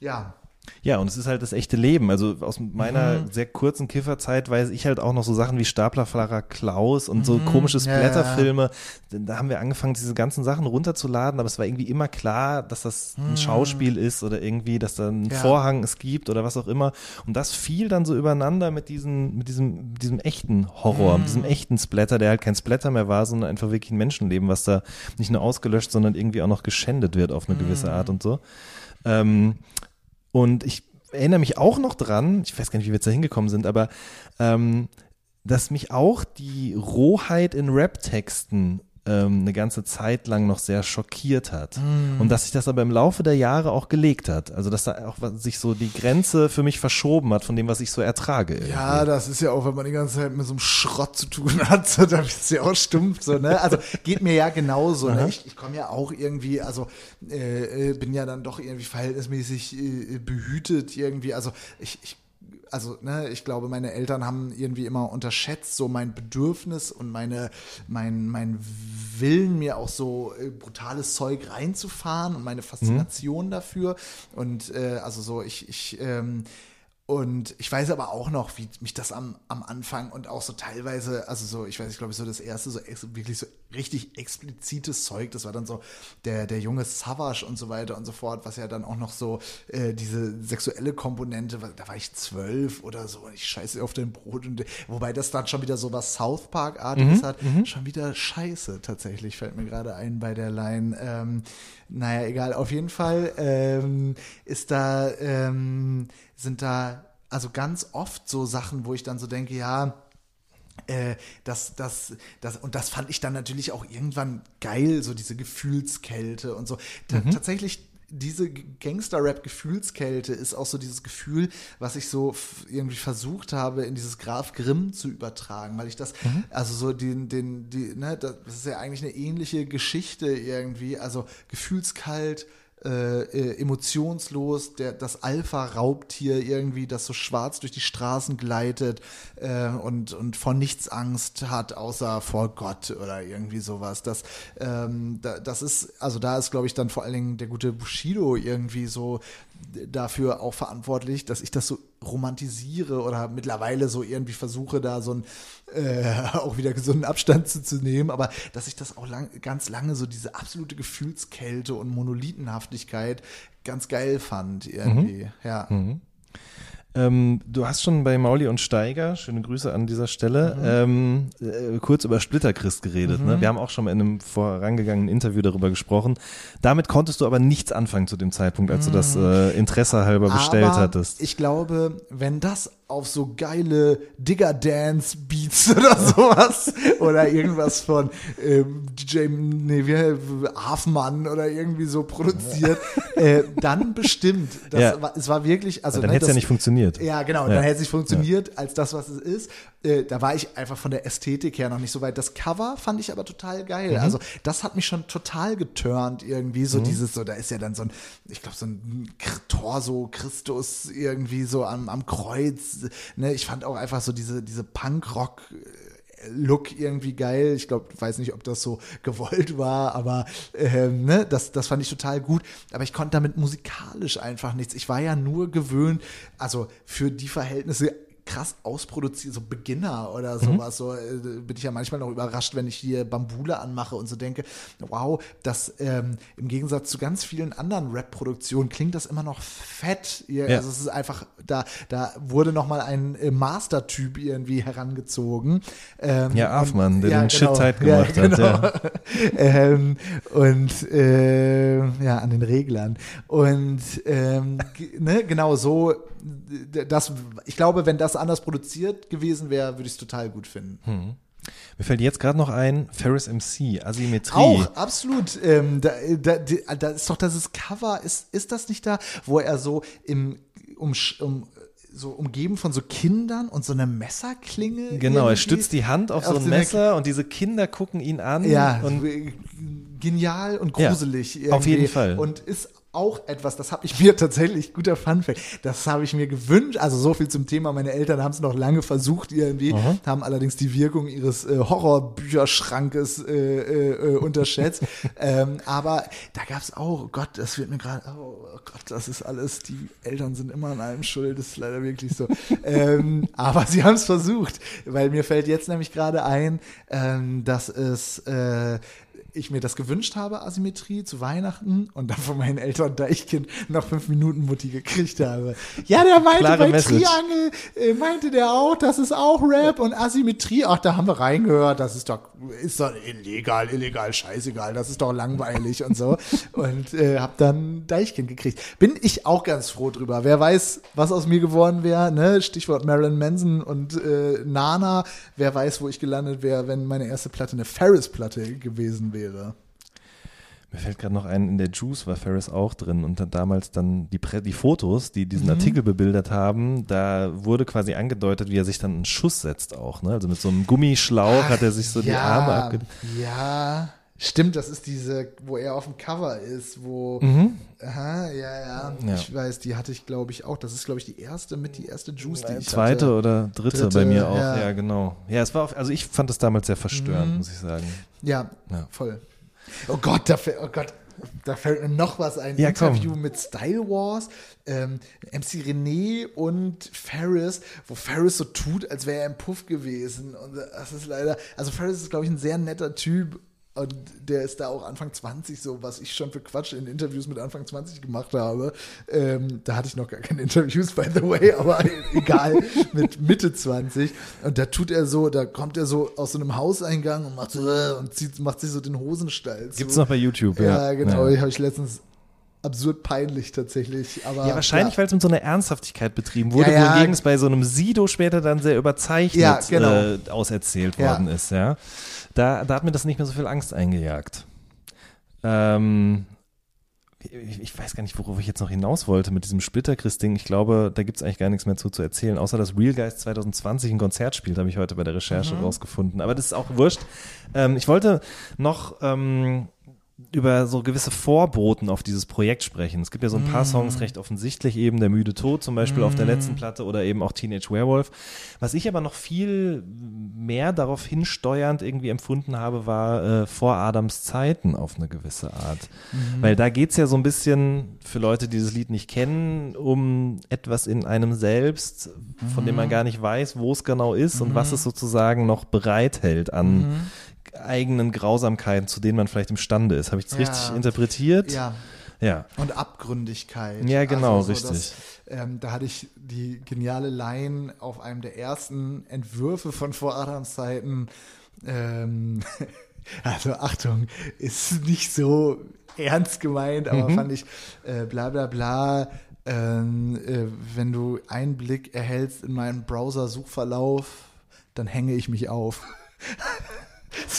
ja. Ja, und es ist halt das echte Leben. Also aus meiner Mhm. sehr kurzen Kifferzeit weiß ich halt auch noch so Sachen wie Staplerfahrer Klaus und so komische Mhm. Ja, ja. Splatterfilme. Da haben wir angefangen, diese ganzen Sachen runterzuladen, aber es war irgendwie immer klar, dass das ein Schauspiel ist oder irgendwie, dass da Mhm. Ja. Vorhang es gibt oder was auch immer. Und das fiel dann so übereinander mit diesem, mit diesem, diesem echten Horror, mit Mhm. diesem echten Splatter, der halt kein Splatter mehr war, sondern einfach wirklich ein Menschenleben, was da nicht nur ausgelöscht, sondern irgendwie auch noch geschändet wird auf eine gewisse Mhm. Art und so. Ähm, und ich erinnere mich auch noch dran, ich weiß gar nicht, wie wir jetzt da hingekommen sind, aber ähm, dass mich auch die Rohheit in Rap-Texten ähm, eine ganze Zeit lang noch sehr schockiert hat. Und dass sich das aber im Laufe der Jahre auch gelegt hat. Also dass da auch sich so die Grenze für mich verschoben hat von dem, was ich so ertrage. irgendwie. Ja, das ist ja auch, wenn man die ganze Zeit mit so einem Schrott zu tun hat, so, da bist du ja auch stumpf, so, ne? Also geht mir ja genauso, ne? Ich, ich komme ja auch irgendwie, also äh, äh, bin ja dann doch irgendwie verhältnismäßig äh, behütet irgendwie, also ich, ich also ne, ich glaube, meine Eltern haben irgendwie immer unterschätzt so mein Bedürfnis und meine, mein, mein Willen, mir auch so äh, brutales Zeug reinzufahren und meine Faszination dafür. Und äh, also so, ich, ich ähm, und ich weiß aber auch noch, wie mich das am, am Anfang und auch so teilweise, also so, ich weiß, ich glaube, so das erste, so wirklich so richtig explizites Zeug, das war dann so der, der junge Savage und so weiter und so fort, was ja dann auch noch so äh, diese sexuelle Komponente, da war ich zwölf oder so und ich scheiße auf dein Brot und wobei das dann schon wieder so was South Park-artiges hat, schon wieder scheiße tatsächlich, fällt mir gerade ein bei der Line. Ähm, naja, egal, auf jeden Fall ähm, ist da, ähm, sind da also ganz oft so Sachen, wo ich dann so denke, ja, äh, das, das, das, und das fand ich dann natürlich auch irgendwann geil, so diese Gefühlskälte und so. Ta Tatsächlich diese Gangster-Rap-Gefühlskälte ist auch so dieses Gefühl, was ich so irgendwie versucht habe, in dieses Graf Grimm zu übertragen, weil ich das, also so den, den, die, ne, das ist ja eigentlich eine ähnliche Geschichte irgendwie, also gefühlskalt, äh, äh, emotionslos, der, das Alpha-Raubtier irgendwie, das so schwarz durch die Straßen gleitet äh, und, und vor nichts Angst hat, außer vor Gott oder irgendwie sowas. Das, ähm, da, das ist, also da ist, glaube ich, dann vor allen Dingen der gute Bushido irgendwie so dafür auch verantwortlich, dass ich das so romantisiere oder mittlerweile so irgendwie versuche, da so einen äh, auch wieder gesunden Abstand zu, zu nehmen, aber dass ich das auch lang, ganz lange so diese absolute Gefühlskälte und Monolithenhaftigkeit ganz geil fand irgendwie. Ja. Ähm, du hast schon bei Mauli und Steiger, schöne Grüße an dieser Stelle, ähm, äh, kurz über Splitterchrist geredet. Ne? Wir haben auch schon in einem vorangegangenen Interview darüber gesprochen. Damit konntest du aber nichts anfangen zu dem Zeitpunkt, als du das äh, Interesse halber bestellt aber hattest. Ich glaube, wenn das auf so geile Digger-Dance-Beats oder sowas oder irgendwas von ähm, DJ nee, wie, Hafmann oder irgendwie so produziert, äh, dann bestimmt. Das Ja. war, es war wirklich, also Dann ne, hätte es ja nicht funktioniert. Ja, genau. Ja. Dann hätte es nicht funktioniert als das, was es ist. Äh, da war ich einfach von der Ästhetik her noch nicht so weit. Das Cover fand ich aber total geil. Mhm. Also das hat mich schon total geturnt irgendwie. So dieses, so da ist ja dann so ein, ich glaube so ein Torso Christus irgendwie so am, am Kreuz. Ne? Ich fand auch einfach so diese diese Punkrock. Look irgendwie geil. Ich glaube, weiß nicht, ob das so gewollt war, aber ähm, ne, das, das fand ich total gut. Aber ich konnte damit musikalisch einfach nichts. Ich war ja nur gewöhnt, also für die Verhältnisse krass ausproduziert, so Beginner oder sowas. So äh, bin ich ja manchmal noch überrascht, wenn ich hier Bambule anmache und so denke, wow, das ähm, im Gegensatz zu ganz vielen anderen Rap-Produktionen klingt das immer noch fett. Ihr- Ja. Also es ist einfach, da, da wurde noch mal ein äh, Master-Typ irgendwie herangezogen. Ähm, Ja, Afmann, der den genau. Shit tight gemacht hat, ja. ähm, und äh, ja, an den Reglern. Und ähm, ne, genau so, das, ich glaube, wenn das anders produziert gewesen wäre, würde ich es total gut finden. Hm. Mir fällt jetzt gerade noch ein, Ferris MC, Asymmetrie. Auch, absolut. Ähm, da, da, da ist doch das Cover, ist, ist das nicht da, wo er so im, um, um so umgeben von so Kindern und so eine Messerklinge. Genau, er stützt die Hand auf, so auf ein so Messer und diese Kinder gucken ihn an. Ja, und genial und Ja, gruselig. irgendwie. auf jeden Fall. Und ist auch etwas, das habe ich mir tatsächlich, guter Funfact, das habe ich mir gewünscht, also so viel zum Thema, meine Eltern haben es noch lange versucht irgendwie, haben allerdings die Wirkung ihres äh, Horrorbücherschrankes äh, äh, äh, unterschätzt, ähm, aber da gab es auch, oh Gott, das wird mir gerade, oh Gott, das ist alles, die Eltern sind immer an allem schuld, das ist leider wirklich so, ähm, aber sie haben es versucht, weil mir fällt jetzt nämlich gerade ein, ähm, dass es äh, ich mir das gewünscht habe, Asymmetrie zu Weihnachten und dann von meinen Eltern Deichkind noch fünf Minuten Mutti gekriegt habe. Ja, der meinte Klare bei Message. Triangel, äh, meinte der auch, das ist auch Rap und Asymmetrie. Ach, da haben wir reingehört, das ist doch, ist doch illegal, illegal, scheißegal, das ist doch langweilig und so. Und äh, hab dann Deichkind gekriegt. Bin ich auch ganz froh drüber. Wer weiß, was aus mir geworden wäre, ne? Stichwort Marilyn Manson und äh, Nana. Wer weiß, wo ich gelandet wäre, wenn meine erste Platte eine Ferris-Platte gewesen wäre. Mir fällt gerade noch ein, in der Juice war Ferris auch drin und dann damals dann die, Pre die Fotos, die diesen Artikel bebildert haben, da wurde quasi angedeutet, wie er sich dann einen Schuss setzt auch. Ne? Also mit so einem Gummischlauch hat er sich so die Arme abge... Ja, Stimmt, das ist diese, wo er auf dem Cover ist, wo. Mhm. Ja. Ich weiß, die hatte ich, glaube ich, auch. Das ist, glaube ich, die erste mit die erste Juice, die ich Zweite hatte. oder dritte, Dritte, bei mir auch, ja. ja. genau. Ja, es war, auf, also ich fand es damals sehr verstörend, Mhm. muss ich sagen. Ja, Ja. voll. Oh Gott, da fällt, oh Gott, da fällt mir noch was ein. Ja, komm. Interview mit Style Wars, ähm, MC René und Ferris, wo Ferris so tut, als wäre er im Puff gewesen. Und das ist leider, also Ferris ist, glaube ich, ein sehr netter Typ. Und der ist da auch Anfang 20, so was ich schon für Quatsch in Interviews mit Anfang 20 gemacht habe. Ähm, da hatte ich noch gar keine Interviews, by the way, aber egal, mit Mitte 20. Und da tut er so, da kommt er so aus so einem Hauseingang und macht so, äh, und zieht, macht sich so den Hosenstall zu. Gibt's noch bei YouTube, ja. Ja, genau, Ja. habe ich letztens absurd peinlich tatsächlich. Aber, Ja, wahrscheinlich, weil es mit so einer Ernsthaftigkeit betrieben wurde, Ja, ja. wohingegen es bei so einem Sido später dann sehr überzeichnet Ja, genau. äh, auserzählt worden ist, ja. Da, da hat mir das nicht mehr so viel Angst eingejagt. Ähm, ich, ich weiß gar nicht, worauf ich jetzt noch hinaus wollte mit diesem Splitterchris-Ding. Ich glaube, da gibt es eigentlich gar nichts mehr zu, zu erzählen, außer dass Real Guys 2020 ein Konzert spielt, habe ich heute bei der Recherche rausgefunden. Aber das ist auch wurscht. Ähm, ich wollte noch ähm, über so gewisse Vorboten auf dieses Projekt sprechen. Es gibt ja so ein paar Songs recht offensichtlich, eben Der müde Tod zum Beispiel auf der letzten Platte oder eben auch Teenage Werewolf. Was ich aber noch viel mehr darauf hinsteuernd irgendwie empfunden habe, war äh, vor Adams Zeiten auf eine gewisse Art. Weil da geht's ja so ein bisschen, für Leute, die dieses Lied nicht kennen, um etwas in einem selbst, von dem man gar nicht weiß, wo es genau ist und was es sozusagen noch bereithält an eigenen Grausamkeiten, zu denen man vielleicht imstande ist. Habe ich das Ja. richtig interpretiert? Ja, Ja. und Abgründigkeit. Also Ja, genau, so richtig. Das, ähm, da hatte ich die geniale Line auf einem der ersten Entwürfe von vor Adams Zeiten. Ähm, also Achtung, ist nicht so ernst gemeint, aber Mhm. fand ich äh, bla bla bla. Ähm, äh, wenn du Einblick erhältst in meinen Browser-Suchverlauf, dann hänge ich mich auf.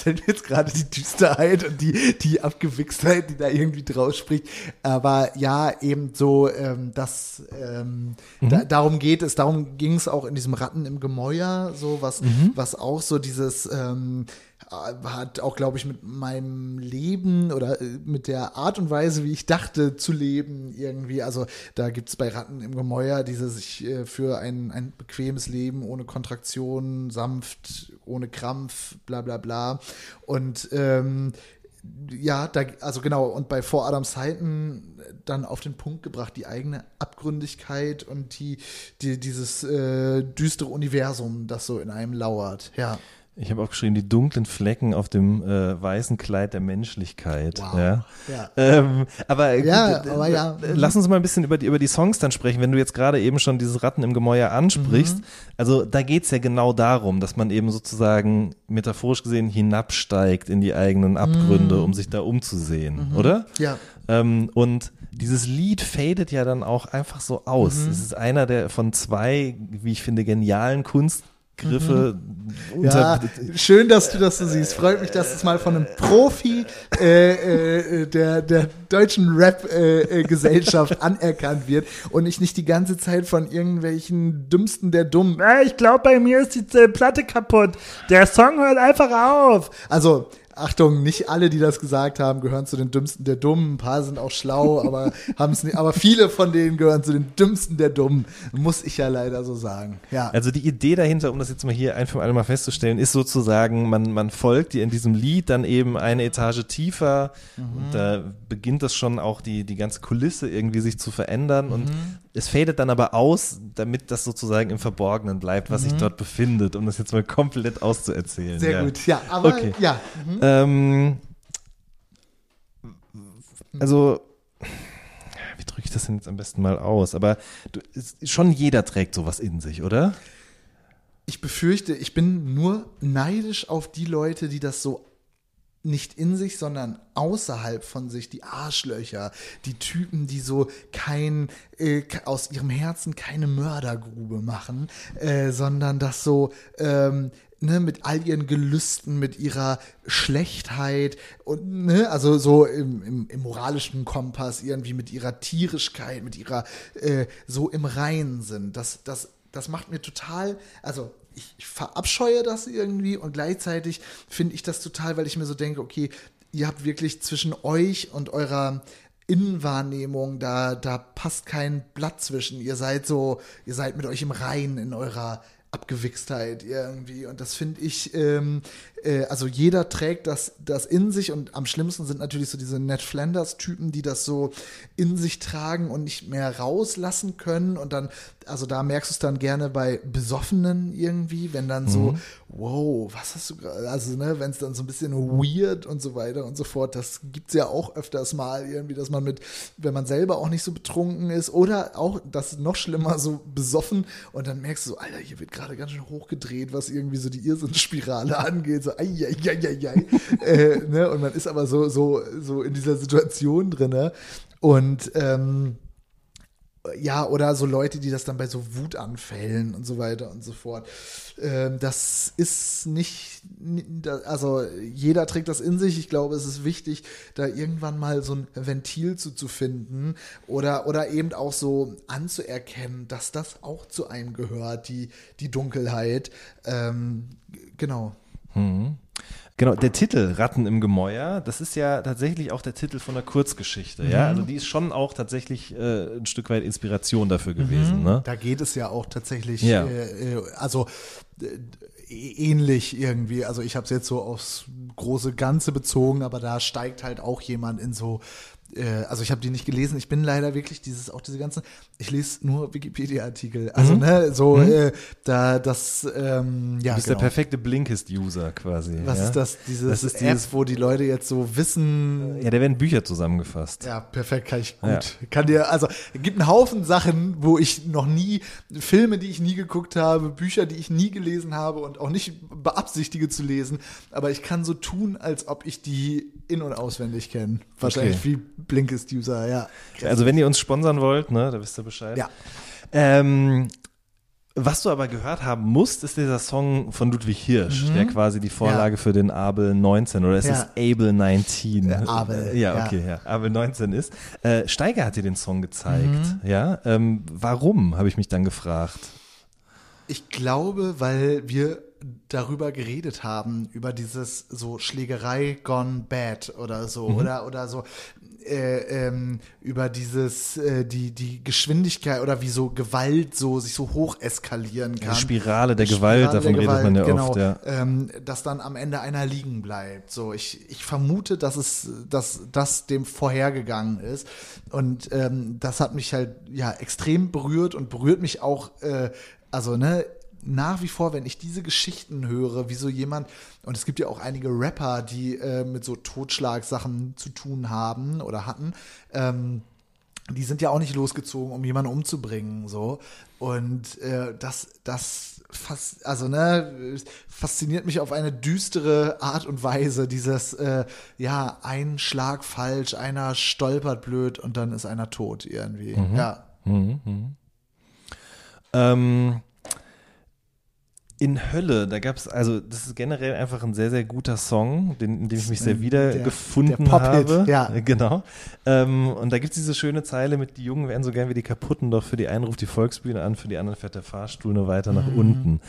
Mir jetzt gerade die Düsterheit und die, die Abgewichstheit, die da irgendwie draus spricht. Aber ja, eben so, ähm, dass ähm, da, darum geht es, darum ging es auch in diesem Ratten im Gemäuer, so was, was auch so dieses ähm, äh, hat auch, glaube ich, mit meinem Leben oder äh, mit der Art und Weise, wie ich dachte zu leben, irgendwie. Also da gibt es bei Ratten im Gemäuer dieses ich, äh, für ein, ein bequemes Leben ohne Kontraktion, sanft, ohne Krampf, bla bla bla. Und ähm, ja, da, also genau, und bei Vor Adams Zeiten dann auf den Punkt gebracht, die eigene Abgründigkeit und die, die dieses äh, düstere Universum, das so in einem lauert. Ja. Ich habe aufgeschrieben, die dunklen Flecken auf dem äh, weißen Kleid der Menschlichkeit. Wow. Ja. Ja. Ähm, aber Ja, gut, äh, aber ja. äh, Lass uns mal ein bisschen über die, über die Songs dann sprechen, wenn du jetzt gerade eben schon dieses Ratten im Gemäuer ansprichst. Mhm. Also da geht's ja genau darum, dass man eben sozusagen metaphorisch gesehen hinabsteigt in die eigenen Abgründe, um sich da umzusehen, oder? Mhm. Ja. Ähm, und dieses Lied fadet ja dann auch einfach so aus. Mhm. Es ist einer der von zwei, wie ich finde, genialen Kunstgriffe Mhm. Ja, schön, dass du das so siehst. Freut mich, dass es mal von einem Profi äh, äh, der, der deutschen Rap-Gesellschaft anerkannt wird und ich nicht die ganze Zeit von irgendwelchen Dümmsten der Dummen. "Ah, Ich glaube, bei mir ist die äh, Platte kaputt. Der Song hört einfach auf. Also, Achtung, nicht alle, die das gesagt haben, gehören zu den Dümmsten der Dummen. Ein paar sind auch schlau, aber haben es nicht. Aber viele von denen gehören zu den Dümmsten der Dummen. Muss ich ja leider so sagen. Ja. Also die Idee dahinter, um das jetzt mal hier ein für alle mal festzustellen, ist sozusagen, man, man folgt dir in diesem Lied dann eben eine Etage tiefer und da beginnt das schon auch die, die ganze Kulisse irgendwie sich zu verändern und es fadet dann aber aus, damit das sozusagen im Verborgenen bleibt, was sich dort befindet, um das jetzt mal komplett auszuerzählen. Sehr ja. gut. Ja, aber Okay. ja. Mhm. Ähm, also, wie drücke ich das denn jetzt am besten mal aus? Aber du, schon jeder trägt sowas in sich, oder? Ich befürchte, ich bin nur neidisch auf die Leute, die das so nicht in sich, sondern außerhalb von sich, die Arschlöcher, die Typen, die so kein, äh, aus ihrem Herzen keine Mördergrube machen, äh, sondern das so, ähm, ne, mit all ihren Gelüsten, mit ihrer Schlechtheit und, ne, also so im, im, im moralischen Kompass, irgendwie mit ihrer Tierischkeit, mit ihrer, äh, so im Reinen sind. Das, das, das macht mir total, also ich, ich verabscheue das irgendwie und gleichzeitig finde ich das total, weil ich mir so denke, okay, ihr habt wirklich zwischen euch und eurer Innenwahrnehmung, da, da passt kein Blatt zwischen. Ihr seid so, ihr seid mit euch im Rein in eurer Abgewichstheit irgendwie. Und das finde ich, ähm, äh, also jeder trägt das, das in sich und am schlimmsten sind natürlich so diese Ned Flanders-Typen, die das so in sich tragen und nicht mehr rauslassen können. Und dann, also da merkst du es dann gerne bei Besoffenen irgendwie, wenn dann so, Mhm. wow, was hast du gerade, also ne, wenn es dann so ein bisschen weird und so weiter und so fort, das gibt's ja auch öfters mal irgendwie, dass man mit, wenn man selber auch nicht so betrunken ist oder auch, das ist noch schlimmer, so besoffen und dann merkst du so, Alter, hier wird gerade ganz schön hochgedreht, was irgendwie so die Irrsinnsspirale angeht, so ai, ai, ai, ai, ai. äh, ne? und man ist aber so, so, so in dieser Situation drinne und ähm, ja, oder so Leute, die das dann bei so Wutanfällen und so weiter und so fort. Ähm, das ist nicht, also jeder trägt das in sich. Ich glaube, es ist wichtig, da irgendwann mal so ein Ventil zu, zu finden oder, oder eben auch so anzuerkennen, dass das auch zu einem gehört, die, die Dunkelheit. Ähm, g- genau. Genau, der Titel Ratten im Gemäuer, das ist ja tatsächlich auch der Titel von einer Kurzgeschichte, ja. Also die ist schon auch tatsächlich äh, ein Stück weit Inspiration dafür gewesen, ne? Da geht es ja auch tatsächlich, Ja. äh, äh, also äh, ähnlich irgendwie. Also ich habe es jetzt so aufs große Ganze bezogen, aber da steigt halt auch jemand in so. Äh, Also ich habe die nicht gelesen. Ich bin leider wirklich dieses auch diese ganzen. Ich lese nur Wikipedia-Artikel. Also ne, so äh, da das ähm, ja Du bist genau. der perfekte Blinkist-User quasi. Was ja? ist das? Dieses Das ist App, dieses- wo die Leute jetzt so wissen, Ja, da werden Bücher zusammengefasst. Ja, perfekt, kann ich gut. Ja. Kann dir, also, es gibt einen Haufen Sachen, wo ich noch nie, Filme, die ich nie geguckt habe, Bücher, die ich nie gelesen habe und auch nicht beabsichtige zu lesen, aber ich kann so tun, als ob ich die in- und auswendig kenne. Wahrscheinlich Okay. wie Blinkist-User, ja. Also wenn ihr uns sponsern wollt, ne, da wisst ihr Bescheid. Ja. Ähm, was du aber gehört haben musst, ist dieser Song von Ludwig Hirsch, der quasi die Vorlage für den Abel 19 oder ist Mhm. Ja. es Abel 19? Äh, Abel, Äh, Ja, ja. okay, ja. Abel 19 ist. Äh, Steiger hat dir den Song gezeigt, Mhm. ja. Ähm, warum, habe ich mich dann gefragt. Ich glaube, weil wir darüber geredet haben, über dieses so Schlägerei gone bad oder so, Mhm. oder, oder so, äh, ähm, über dieses, äh, die, die Geschwindigkeit oder wie so Gewalt so sich so hoch eskalieren kann. Die Spirale der Die Gewalt, Spirale davon der redet man ja genau, oft, ja. Ähm, dass dann am Ende einer liegen bleibt. So, ich, ich vermute, dass es, dass das dem vorhergegangen ist. Und ähm, das hat mich halt ja extrem berührt und berührt mich auch, äh, also ne, nach wie vor, wenn ich diese Geschichten höre, wie so jemand, und es gibt ja auch einige Rapper, die äh, mit so Totschlagsachen zu tun haben oder hatten, ähm, die sind ja auch nicht losgezogen, um jemanden umzubringen, so. Und äh, das, das fas also ne, fasziniert mich auf eine düstere Art und Weise. Dieses, äh, ja, ein Schlag falsch, einer stolpert blöd und dann ist einer tot irgendwie. Ja. Ähm, in Hölle, da gab es, also das ist generell einfach ein sehr, sehr guter Song, den, in dem ich mich sehr Der- wiedergefunden habe. ja. Genau. Ähm, und da gibt es diese schöne Zeile mit, die Jungen werden so gern wie die Kaputten, doch für die einen ruft die Volksbühne an, für die anderen fährt der Fahrstuhl nur weiter nach Mhm. unten.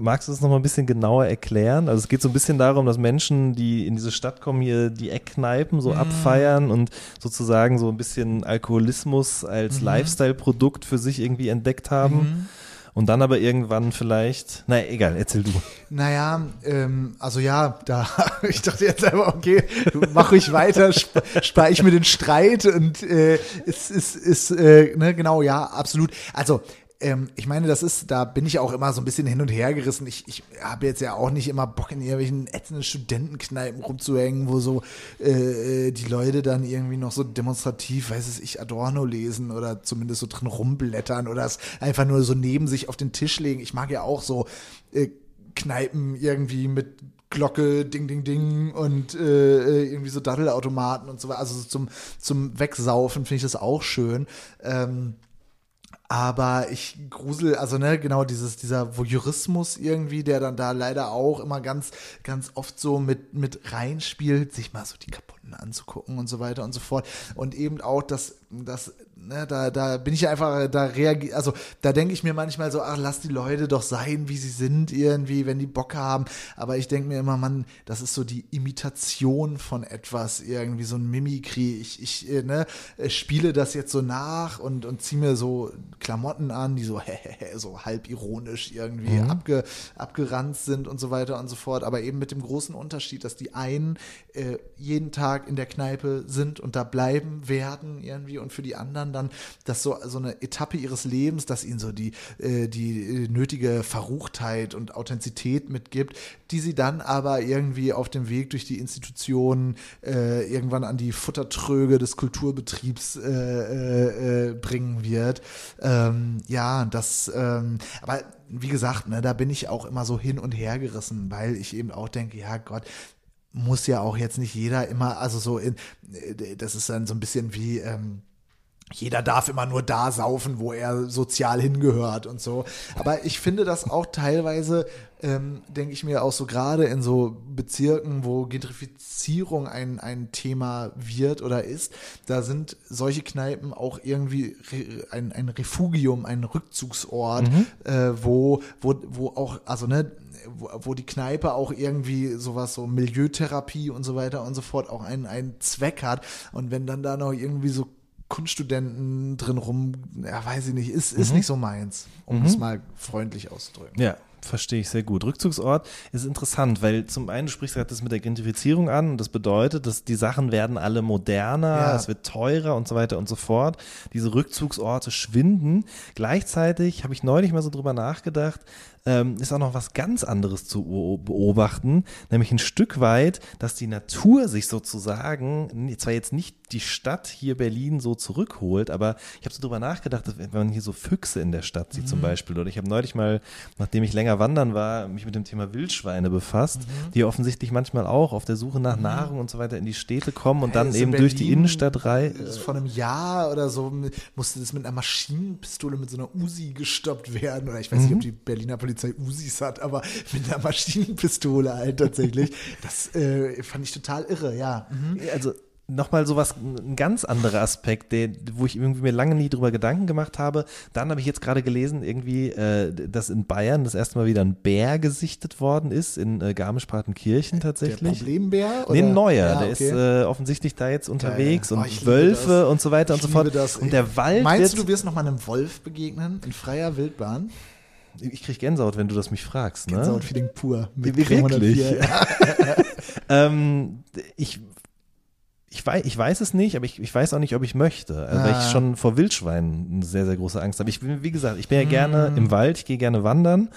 Magst du das nochmal ein bisschen genauer erklären? Also es geht so ein bisschen darum, dass Menschen, die in diese Stadt kommen, hier die Eckkneipen Mhm. so abfeiern und sozusagen so ein bisschen Alkoholismus als Mhm. Lifestyle-Produkt für sich irgendwie entdeckt haben. Und dann aber irgendwann vielleicht, naja, egal, erzähl du. Naja, ähm, also ja, da, ich dachte jetzt einfach, okay, mach ruhig weiter, sp spare ich mir den Streit und äh, ist, ist, ist äh, ne, genau, ja, absolut. Also, ähm, ich meine, das ist, da bin ich auch immer so ein bisschen hin und her gerissen. Ich, ich habe jetzt ja auch nicht immer Bock, in irgendwelchen ätzenden Studentenkneipen rumzuhängen, wo so äh, äh, die Leute dann irgendwie noch so demonstrativ, weiß es ich, Adorno lesen oder zumindest so drin rumblättern oder es einfach nur so neben sich auf den Tisch legen. Ich mag ja auch so äh, Kneipen irgendwie mit Glocke, Ding, Ding, Ding und äh, irgendwie so Daddelautomaten und so weiter. Also so zum, zum Wegsaufen finde ich das auch schön. Ähm, aber ich grusel, also ne, genau dieses, dieser Voyeurismus irgendwie, der dann da leider auch immer ganz, ganz oft so mit, mit reinspielt, sich mal so die kaputten anzugucken und so weiter und so fort. Und eben auch das, das ne, da, da bin ich einfach, da reagiere, also da denke ich mir manchmal so, ach, lass die Leute doch sein, wie sie sind, irgendwie, wenn die Bock haben. Aber ich denke mir immer, Mann, das ist so die Imitation von etwas, irgendwie so ein Mimikry. Ich, ich äh, ne, spiele das jetzt so nach und, und ziehe mir so Klamotten an, die so, so halb ironisch irgendwie mhm. abge, abgeranzt sind und so weiter und so fort. Aber eben mit dem großen Unterschied, dass die einen äh, jeden Tag in der Kneipe sind und da bleiben werden irgendwie und für die anderen dann das so, so eine Etappe ihres Lebens, dass ihnen so die, äh, die nötige Verruchtheit und Authentizität mitgibt, die sie dann aber irgendwie auf dem Weg durch die Institutionen äh, irgendwann an die Futtertröge des Kulturbetriebs äh, äh, äh bringen wird. Ähm, ja, das, ähm, aber wie gesagt, ne, da bin ich auch immer so hin und her gerissen, weil ich eben auch denke, ja Gott, muss ja auch jetzt nicht jeder immer, also so in, das ist dann so ein bisschen wie, ähm, jeder darf immer nur da saufen, wo er sozial hingehört und so. Aber ich finde das auch teilweise, ähm, denke ich mir auch so gerade in so Bezirken, wo Gentrifizierung ein, ein Thema wird oder ist, da sind solche Kneipen auch irgendwie ein, ein Refugium, ein Rückzugsort, mhm. äh, wo, wo, wo auch, also ne, wo, wo die Kneipe auch irgendwie sowas, so Milieutherapie und so weiter und so fort auch einen, einen Zweck hat. Und wenn dann da noch irgendwie so Kunststudenten drin rum, ja, weiß ich nicht, ist, ist mhm. nicht so meins, um mhm. es mal freundlich auszudrücken. Ja, verstehe ich sehr gut. Rückzugsort ist interessant, weil zum einen, du sprichst gerade das mit der Gentrifizierung an und das bedeutet, dass die Sachen werden alle moderner, ja. es wird teurer und so weiter und so fort. Diese Rückzugsorte schwinden. Gleichzeitig habe ich neulich mal so drüber nachgedacht, ähm, ist auch noch was ganz anderes zu beobachten, nämlich ein Stück weit, dass die Natur sich sozusagen, zwar jetzt nicht die Stadt hier Berlin so zurückholt, aber ich habe so drüber nachgedacht, dass, wenn man hier so Füchse in der Stadt sieht mhm. zum Beispiel, oder ich habe neulich mal, nachdem ich länger wandern war, mich mit dem Thema Wildschweine befasst, mhm. die offensichtlich manchmal auch auf der Suche nach mhm. Nahrung und so weiter in die Städte kommen und hey, dann eben durch die Innenstadt rein. Vor einem Jahr oder so musste das mit einer Maschinenpistole mit so einer Uzi gestoppt werden, oder ich weiß nicht, ob mhm. die Berliner Polizei Polizei Usis hat, aber mit einer Maschinenpistole halt tatsächlich. Das äh, fand ich total irre, ja. Mhm. Also nochmal sowas, ein ganz anderer Aspekt, der, wo ich irgendwie mir lange nie drüber Gedanken gemacht habe. Dann habe ich jetzt gerade gelesen, irgendwie, äh, dass in Bayern das erste Mal wieder ein Bär gesichtet worden ist, in äh, Garmisch-Partenkirchen tatsächlich. Der Problembär? Oder? Nee, ein neuer. Ja, der okay. ist äh, offensichtlich da jetzt unterwegs ja, ja. Oh, und Wölfe und so weiter ich und so fort. Das. Und der Wald. Meinst du, du wirst nochmal einem Wolf begegnen in freier Wildbahn? Ich krieg Gänsehaut, wenn du das mich fragst. Ne? Gänsehaut-Feeling pur. Mit Wirklich? ähm, ich, ich, weiß, ich weiß es nicht, aber ich, ich weiß auch nicht, ob ich möchte. Ah. Weil ich ah. schon vor Wildschweinen eine sehr, sehr große Angst habe. Ich bin, wie gesagt, ich bin ja gerne mm. im Wald, ich gehe gerne wandern.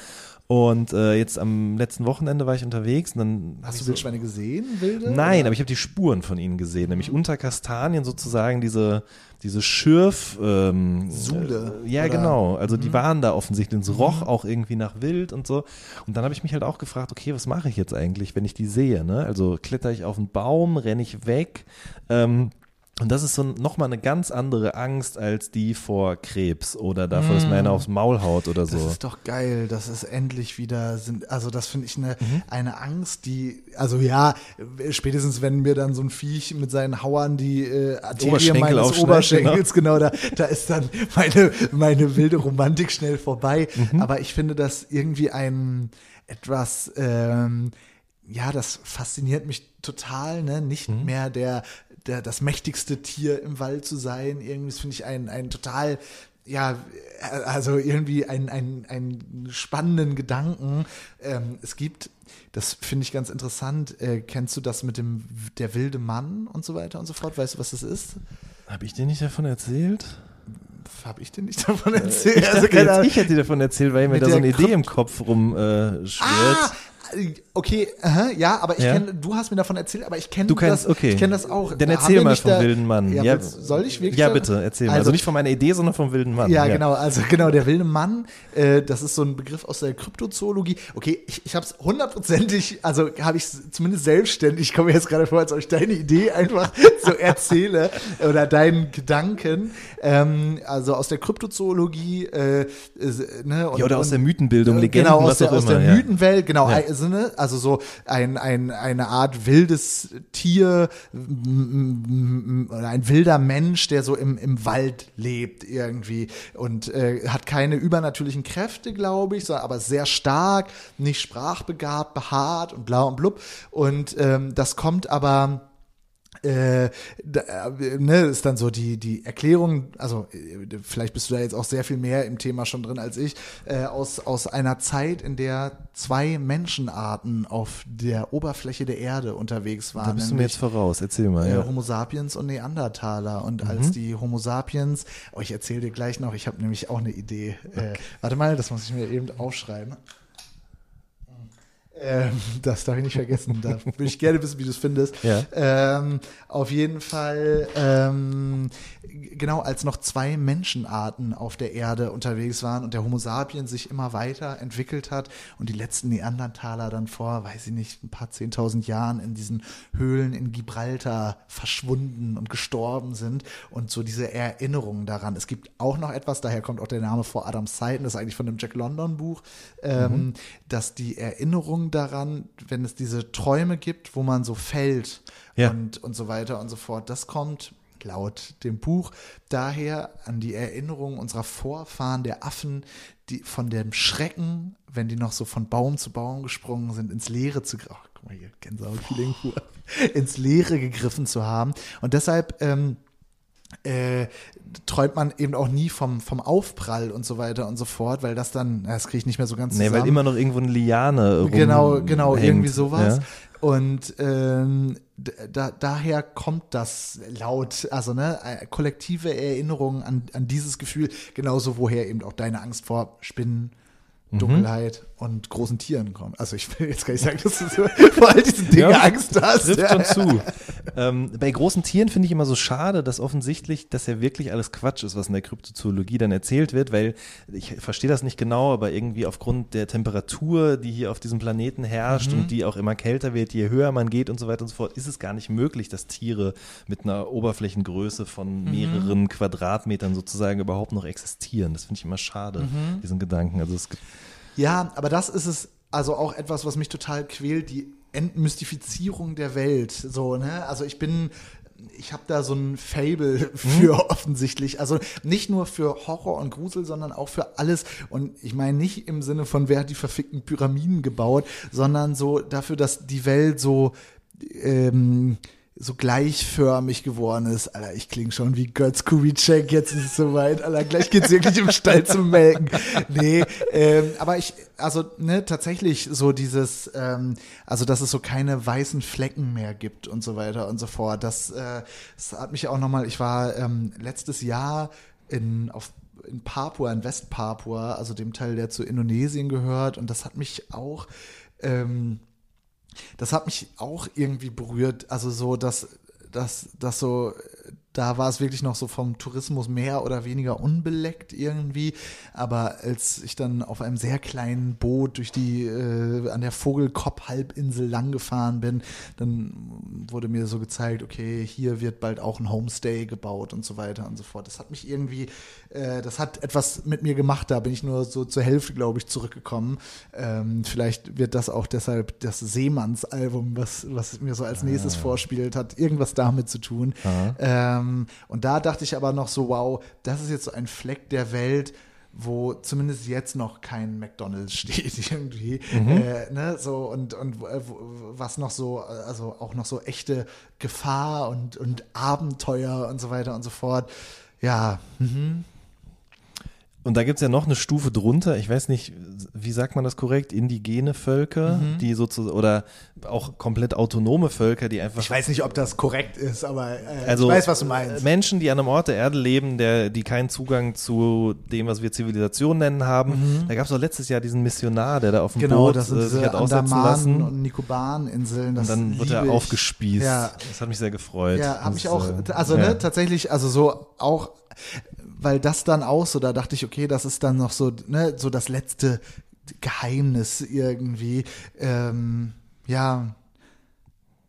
Und äh, jetzt am letzten Wochenende war ich unterwegs und dann. Hast du Wildschweine so, gesehen, wilde? Nein, oder? aber ich habe die Spuren von ihnen gesehen, nämlich unter Kastanien sozusagen diese diese Schürf ähm, Sule. Äh, ja, oder? genau. Also die mhm. waren da offensichtlich. Es roch mhm. auch irgendwie nach Wild und so. Und dann habe ich mich halt auch gefragt, okay, was mache ich jetzt eigentlich, wenn ich die sehe? Ne? Also kletter ich auf einen Baum, renne ich weg? Ähm, und das ist so nochmal eine ganz andere Angst als die vor Krebs oder davor, dass man einer aufs Maul haut oder so. Das ist doch geil, dass es endlich wieder sind. Also das finde ich eine, mhm. eine Angst, die, also ja, spätestens wenn mir dann so ein Viech mit seinen Hauern die äh, Arterie meines Oberschenkels, genau, genau da, da ist dann meine, meine wilde Romantik schnell vorbei. Mhm. Aber ich finde das irgendwie ein etwas, ähm, ja, das fasziniert mich total, ne? Nicht mhm. mehr der der, das mächtigste Tier im Wald zu sein. Irgendwie finde ich ein, ein total ja, also irgendwie einen, einen, einen spannenden Gedanken. Ähm, es gibt, das finde ich ganz interessant, äh, kennst du das mit dem der wilde Mann und so weiter und so fort? Weißt du, was das ist? Habe ich dir nicht davon erzählt? Habe ich dir nicht davon erzählt? Ich, also, jetzt, ich hätte dir davon erzählt, weil mir da so eine Idee im Kopf rumschwirrt. Äh, ah, Okay, aha, ja, aber ich Ja? kenne, du hast mir davon erzählt, aber ich kenne das, okay. ich kenne das auch. Dann Da erzähl mal vom da- wilden Mann. Ja, Ja, soll ich wirklich? Ja, bitte, erzähl mal. Also, Also nicht von meiner Idee, sondern vom wilden Mann. Ja, genau, also genau, der wilde Mann, äh, das ist so ein Begriff aus der Kryptozoologie. Okay, ich, ich habe es hundertprozentig, also habe ich es zumindest selbstständig, ich komme mir jetzt gerade vor, als ob ich deine Idee einfach so erzähle oder deinen Gedanken. Ähm, also aus der Kryptozoologie, äh, ne, und, Ja, oder aus und- der Mythenbildung, äh, Legenden, genau, aus was der, auch aus immer. der ja. Mythenwelt, genau, Ja. also, ne, also so ein, ein, eine Art wildes Tier oder ein wilder Mensch, der so im, im Wald lebt irgendwie und äh, hat keine übernatürlichen Kräfte, glaube ich, so, aber sehr stark, nicht sprachbegabt, behaart und blau und blub. Und ähm, das kommt aber äh, da, äh, ne, ist dann so die, die Erklärung, also äh, vielleicht bist du da jetzt auch sehr viel mehr im Thema schon drin als ich, äh, aus, aus einer Zeit, in der zwei Menschenarten auf der Oberfläche der Erde unterwegs waren. Da bist du mir jetzt voraus. Erzähl mal. äh, Ja. Homo sapiens und Neandertaler. Und Mhm. als die Homo sapiens, oh, ich erzähle dir gleich noch, ich habe nämlich auch eine Idee. Äh, warte mal, das muss ich mir eben aufschreiben. Ähm, das darf ich nicht vergessen. Da würde ich gerne wissen, wie du es findest. Ja. Ähm, auf jeden Fall, ähm, genau, als noch zwei Menschenarten auf der Erde unterwegs waren und der Homo sapiens sich immer weiter entwickelt hat und die letzten Neandertaler dann vor, weiß ich nicht, ein paar zehntausend Jahren in diesen Höhlen in Gibraltar verschwunden und gestorben sind und so diese Erinnerungen daran. Es gibt auch noch etwas, daher kommt auch der Name vor Adams Zeiten, das ist eigentlich von dem Jack London Buch, ähm, dass die Erinnerung daran, wenn es diese Träume gibt, wo man so fällt Ja. und, und so weiter und so fort, das kommt laut dem Buch daher an die Erinnerung unserer Vorfahren, der Affen, die von dem Schrecken, wenn die noch so von Baum zu Baum gesprungen sind, ins Leere zu ach, guck mal hier, pur, ins Leere gegriffen zu haben. Und deshalb ähm, äh, träumt man eben auch nie vom, vom Aufprall und so weiter und so fort, weil das dann, das kriege ich nicht mehr so ganz Nee, zusammen. weil immer noch irgendwo eine Liane Genau, genau, hängt. irgendwie sowas. Ja? Und ähm, da, daher kommt das laut, also ne, äh, kollektive Erinnerungen an, an dieses Gefühl, genauso woher eben auch deine Angst vor Spinnen, Mhm. Dunkelheit und großen Tieren kommt. Also ich will jetzt gar nicht sagen, dass du so vor all diesen Dingen Ja, Angst hast. Trifft schon zu. ähm, bei großen Tieren finde ich immer so schade, dass offensichtlich das ja wirklich alles Quatsch ist, was in der Kryptozoologie dann erzählt wird, weil ich verstehe das nicht genau, aber irgendwie aufgrund der Temperatur, die hier auf diesem Planeten herrscht Mhm. und die auch immer kälter wird, je höher man geht und so weiter und so fort, ist es gar nicht möglich, dass Tiere mit einer Oberflächengröße von Mhm. mehreren Quadratmetern sozusagen überhaupt noch existieren. Das finde ich immer schade, Mhm. diesen Gedanken. Also es gibt Ja, aber das ist es, also auch etwas, was mich total quält, die Entmystifizierung der Welt. So, ne? Also ich bin, ich habe da so ein Fable für offensichtlich. Also nicht nur für Horror und Grusel, sondern auch für alles. Und ich meine nicht im Sinne von, wer hat die verfickten Pyramiden gebaut, sondern so dafür, dass die Welt so ähm, so gleichförmig geworden ist. Alter, ich klinge schon wie Götz Kubitschek, jetzt ist es soweit. Alter, gleich geht's wirklich im Stall zum Melken. Nee, ähm, aber ich, also, ne, tatsächlich so dieses, ähm, also, dass es so keine weißen Flecken mehr gibt und so weiter und so fort. Das, äh, das hat mich auch nochmal, ich war ähm, letztes Jahr in, auf in Papua, in Westpapua, also dem Teil, der zu Indonesien gehört. Und das hat mich auch, ähm, das hat mich auch irgendwie berührt. Also so, dass, dass, dass so, da war es wirklich noch so vom Tourismus mehr oder weniger unbeleckt irgendwie. Aber als ich dann auf einem sehr kleinen Boot durch die, äh, an der Vogelkopf-Halbinsel lang gefahren bin, dann wurde mir so gezeigt, okay, hier wird bald auch ein Homestay gebaut und so weiter und so fort. Das hat mich irgendwie, äh, das hat etwas mit mir gemacht. Da bin ich nur so zur Hälfte, glaube ich, zurückgekommen. Ähm, vielleicht wird das auch deshalb das Seemanns-Album, was, was mir so als nächstes vorspielt, hat irgendwas damit zu tun. Ähm, und da dachte ich aber noch so, wow, das ist jetzt so ein Fleck der Welt, wo zumindest jetzt noch kein McDonalds steht irgendwie, äh, ne, so und und äh, was noch so, also auch noch so echte Gefahr und und Abenteuer und so weiter und so fort. Ja, mhm. Und da gibt's ja noch eine Stufe drunter, ich weiß nicht, wie sagt man das korrekt, indigene Völker, Mhm. die sozusagen, oder auch komplett autonome Völker, die einfach Ich weiß nicht, ob das korrekt ist, aber äh, also ich weiß, was du meinst. Menschen, die an einem Ort der Erde leben, der, die keinen Zugang zu dem, was wir Zivilisation nennen, haben. Da gab es doch letztes Jahr diesen Missionar, der da auf dem Mhm. Genau, Boot das sind äh, sich hat aussetzen Andaman lassen. und Nikobareninseln. Und dann wird er liebe ich. aufgespießt. Ja, Das hat mich sehr gefreut. Ja, habe ich auch, äh, also ja. ne, tatsächlich, also so auch, weil das dann auch so, da dachte ich, okay, das ist dann noch so, ne, so das letzte Geheimnis irgendwie. Ähm, ja,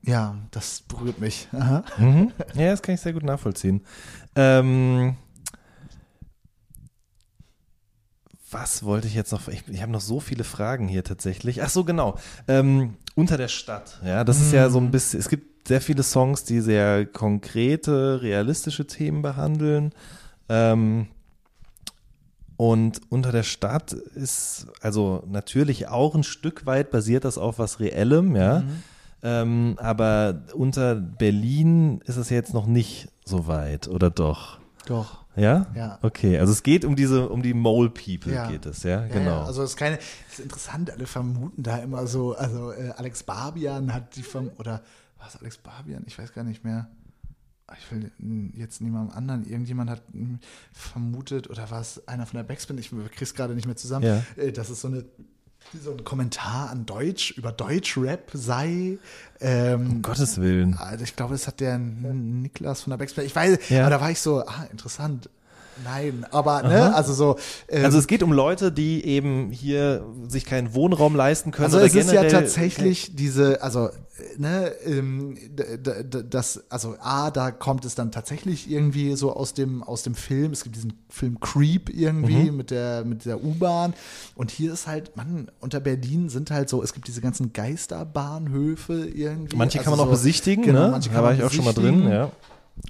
ja, das berührt mich. Mhm. Ja, das kann ich sehr gut nachvollziehen. Ähm, was wollte ich jetzt noch? Ich, ich habe noch so viele Fragen hier tatsächlich. Ach so, genau. Ähm, unter der Stadt. Ja, das ist ja so ein bisschen. Es gibt sehr viele Songs, die sehr konkrete, realistische Themen behandeln. Ähm, und unter der Stadt ist also natürlich auch ein Stück weit basiert das auf was Reellem, ja. Ähm, aber unter Berlin ist es jetzt noch nicht so weit, oder doch? Doch. Ja? Ja. Okay, also es geht um diese, um die Mole People Ja. geht es, ja, Ja, genau. Ja, also es ist keine, es ist interessant, alle vermuten da immer so, also äh, Alex Barbian hat die vom, oder was Alex Barbian? Ich weiß gar nicht mehr. Ich will jetzt niemandem anderen, irgendjemand hat vermutet, oder war es einer von der Backspin, ich krieg's gerade nicht mehr zusammen, Ja. äh, dass es so eine so ein Kommentar an Deutsch über Deutschrap sei. Ähm, um Gottes Willen. also ich glaube, das hat der Niklas von der Backspin. Ich weiß, Ja. aber da war ich so, ah, interessant. Nein, aber ne, also so. Ähm, Also es geht um Leute, die eben hier sich keinen Wohnraum leisten können. Also es ist ja tatsächlich diese, also ne, ähm, das, also A, da kommt es dann tatsächlich irgendwie so aus dem aus dem Film. Es gibt diesen Film Creep irgendwie Mhm. mit der mit der U-Bahn und hier ist halt, Mann, unter Berlin sind halt so, es gibt diese ganzen Geisterbahnhöfe irgendwie. Manche kann man Also auch so- besichtigen, genau, ne? manche da kann war man ich auch schon mal drin, ja.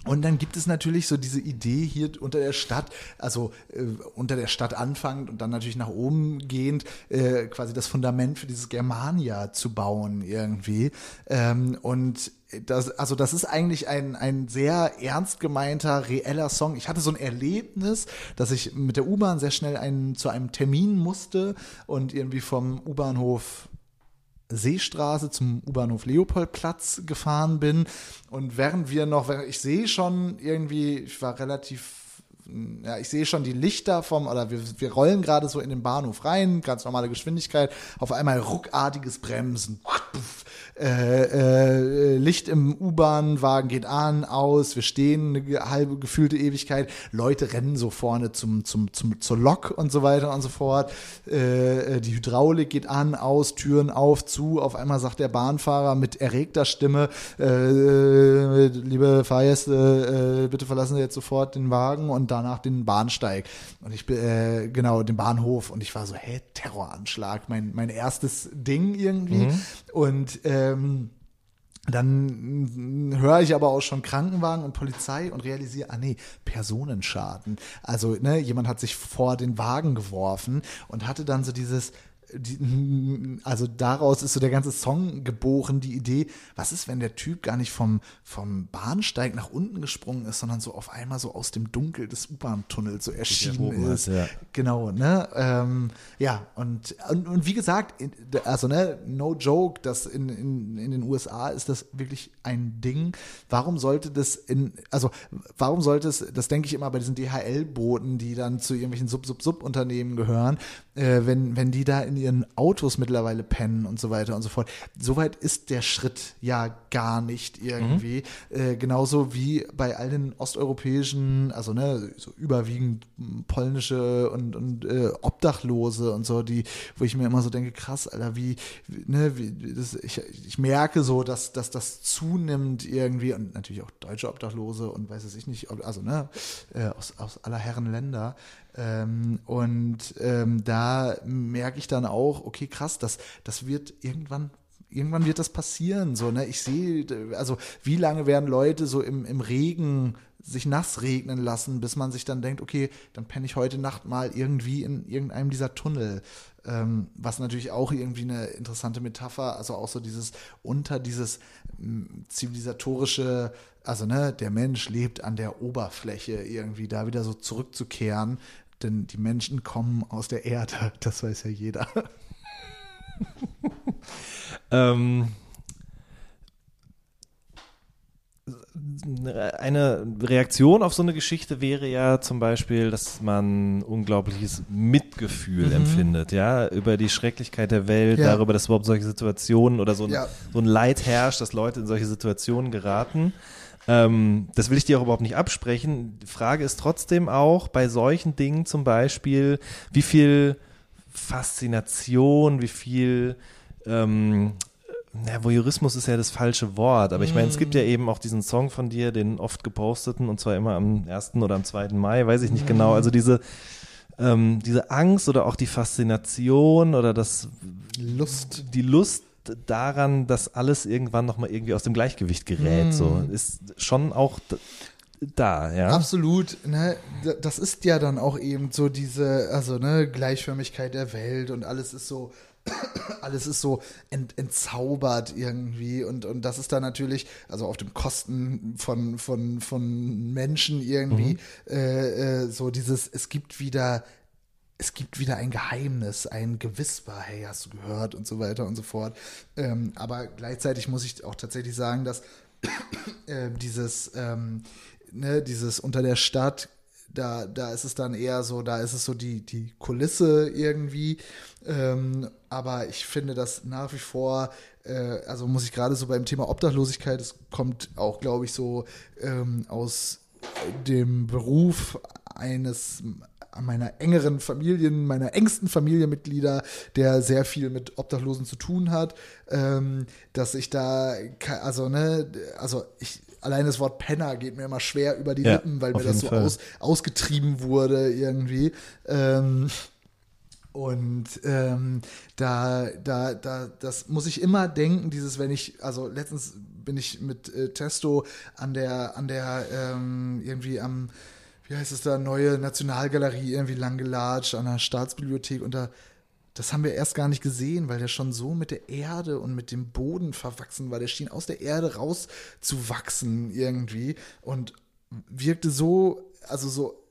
Und dann gibt es natürlich so diese Idee hier unter der Stadt, also äh, unter der Stadt anfangend und dann natürlich nach oben gehend, äh, quasi das Fundament für dieses Germania zu bauen irgendwie. Ähm, und das, also das ist eigentlich ein, ein sehr ernst gemeinter, reeller Song. Ich hatte so ein Erlebnis, dass ich mit der U-Bahn sehr schnell einen, zu einem Termin musste und irgendwie vom U-Bahnhof Seestraße zum U-Bahnhof Leopoldplatz gefahren bin. Und während wir noch, ich sehe schon irgendwie, ich war relativ, ja, ich sehe schon die Lichter vom, oder wir, wir rollen gerade so in den Bahnhof rein, ganz normale Geschwindigkeit, auf einmal ruckartiges Bremsen. Äh, äh, Licht im U-Bahn-Wagen geht an, aus, wir stehen eine halbe gefühlte Ewigkeit, Leute rennen so vorne zum, zum, zum, zur Lok und so weiter und so fort. Äh, äh, die Hydraulik geht an, aus, Türen auf, zu. Auf einmal sagt der Bahnfahrer mit erregter Stimme, äh, liebe Fahrgäste, äh, bitte verlassen Sie jetzt sofort den Wagen und danach den Bahnsteig. Und ich bin, äh, genau, den Bahnhof. Und ich war so, hä, Terroranschlag, mein, mein erstes Ding irgendwie. Und ähm, dann höre ich aber auch schon Krankenwagen und Polizei und realisiere, ah nee, Personenschaden. Also, ne, jemand hat sich vor den Wagen geworfen und hatte dann so dieses, die, also daraus ist so der ganze Song geboren, die Idee, was ist, wenn der Typ gar nicht vom, vom Bahnsteig nach unten gesprungen ist, sondern so auf einmal so aus dem Dunkel des U-Bahn-Tunnels so erschienen ist. hat, ja. Genau, ne? Ähm, ja, und, und, und wie gesagt, also ne, no joke, das in, in, in den USA ist das wirklich ein Ding. Warum sollte das in, also warum sollte es, das denke ich immer bei diesen DHL-Boten, die dann zu irgendwelchen Sub-Sub-Sub-Unternehmen gehören, äh, wenn, wenn die da in ihren Autos mittlerweile pennen und so weiter und so fort. Soweit ist der Schritt ja gar nicht irgendwie. Äh, genauso wie bei all den osteuropäischen, also ne, so überwiegend polnische und, und äh, Obdachlose und so, die, wo ich mir immer so denke, krass, Alter, wie, wie, ne, wie, das, ich, ich merke so, dass, dass das zunimmt irgendwie und natürlich auch deutsche Obdachlose und weiß es ich nicht, also ne, äh, aus, aus aller Herren Länder. Ähm, und ähm, da merke ich dann auch, okay, krass, das, das wird irgendwann irgendwann wird das passieren. So, ne? Ich sehe, also wie lange werden Leute so im, im Regen sich nass regnen lassen, bis man sich dann denkt, okay, dann penne ich heute Nacht mal irgendwie in irgendeinem dieser Tunnel. Ähm, was natürlich auch irgendwie eine interessante Metapher, also auch so dieses unter dieses m, zivilisatorische, also ne, der Mensch lebt an der Oberfläche irgendwie, da wieder so zurückzukehren denn die Menschen kommen aus der Erde, das weiß ja jeder. Ähm, eine Reaktion auf so eine Geschichte wäre ja zum Beispiel, dass man unglaubliches Mitgefühl empfindet, ja, über die Schrecklichkeit der Welt, Mhm. Ja. darüber, dass überhaupt solche Situationen oder so ein, Ja. so ein Leid herrscht, dass Leute in solche Situationen geraten. Ähm, das will ich dir auch überhaupt nicht absprechen. Die Frage ist trotzdem auch bei solchen Dingen zum Beispiel, wie viel Faszination, wie viel ähm, na, Voyeurismus ist ja das falsche Wort, aber ich meine, es gibt ja eben auch diesen Song von dir, den oft geposteten, und zwar immer am 1. oder am 2. Mai, weiß ich nicht genau. Also diese, ähm, diese Angst oder auch die Faszination oder das, Lust. die Lust daran, dass alles irgendwann nochmal irgendwie aus dem Gleichgewicht gerät, so, ist schon auch da, ja. Absolut, ne, das ist ja dann auch eben so diese, also ne, Gleichförmigkeit der Welt und alles ist so, alles ist so ent, entzaubert irgendwie und, und das ist dann natürlich, also auf dem Kosten von, von, von Menschen irgendwie, äh, äh, so dieses, es gibt wieder, es gibt wieder ein Geheimnis, ein Gewisper, hey, hast du gehört und so weiter und so fort. Ähm, aber gleichzeitig muss ich auch tatsächlich sagen, dass äh, dieses, ähm, ne, dieses unter der Stadt, da, da ist es dann eher so, da ist es so die, die Kulisse irgendwie. Ähm, aber ich finde das nach wie vor, äh, also muss ich gerade so beim Thema Obdachlosigkeit, es kommt auch, glaube ich, so ähm, aus dem Beruf eines meiner engeren Familien, meiner engsten Familienmitglieder, der sehr viel mit Obdachlosen zu tun hat, ähm, dass ich da, also ne, also ich allein das Wort Penner geht mir immer schwer über die Ja, Lippen, weil mir das so aus, ausgetrieben wurde irgendwie. Ähm, und ähm, da, da, da, das muss ich immer denken, dieses, wenn ich, also letztens bin ich mit äh, Testo an der, an der, ähm, irgendwie am, wie heißt es da, neue Nationalgalerie irgendwie lang gelatscht, an der Staatsbibliothek und da, das haben wir erst gar nicht gesehen, weil der schon so mit der Erde und mit dem Boden verwachsen war. Der schien aus der Erde rauszuwachsen irgendwie und wirkte so, also so,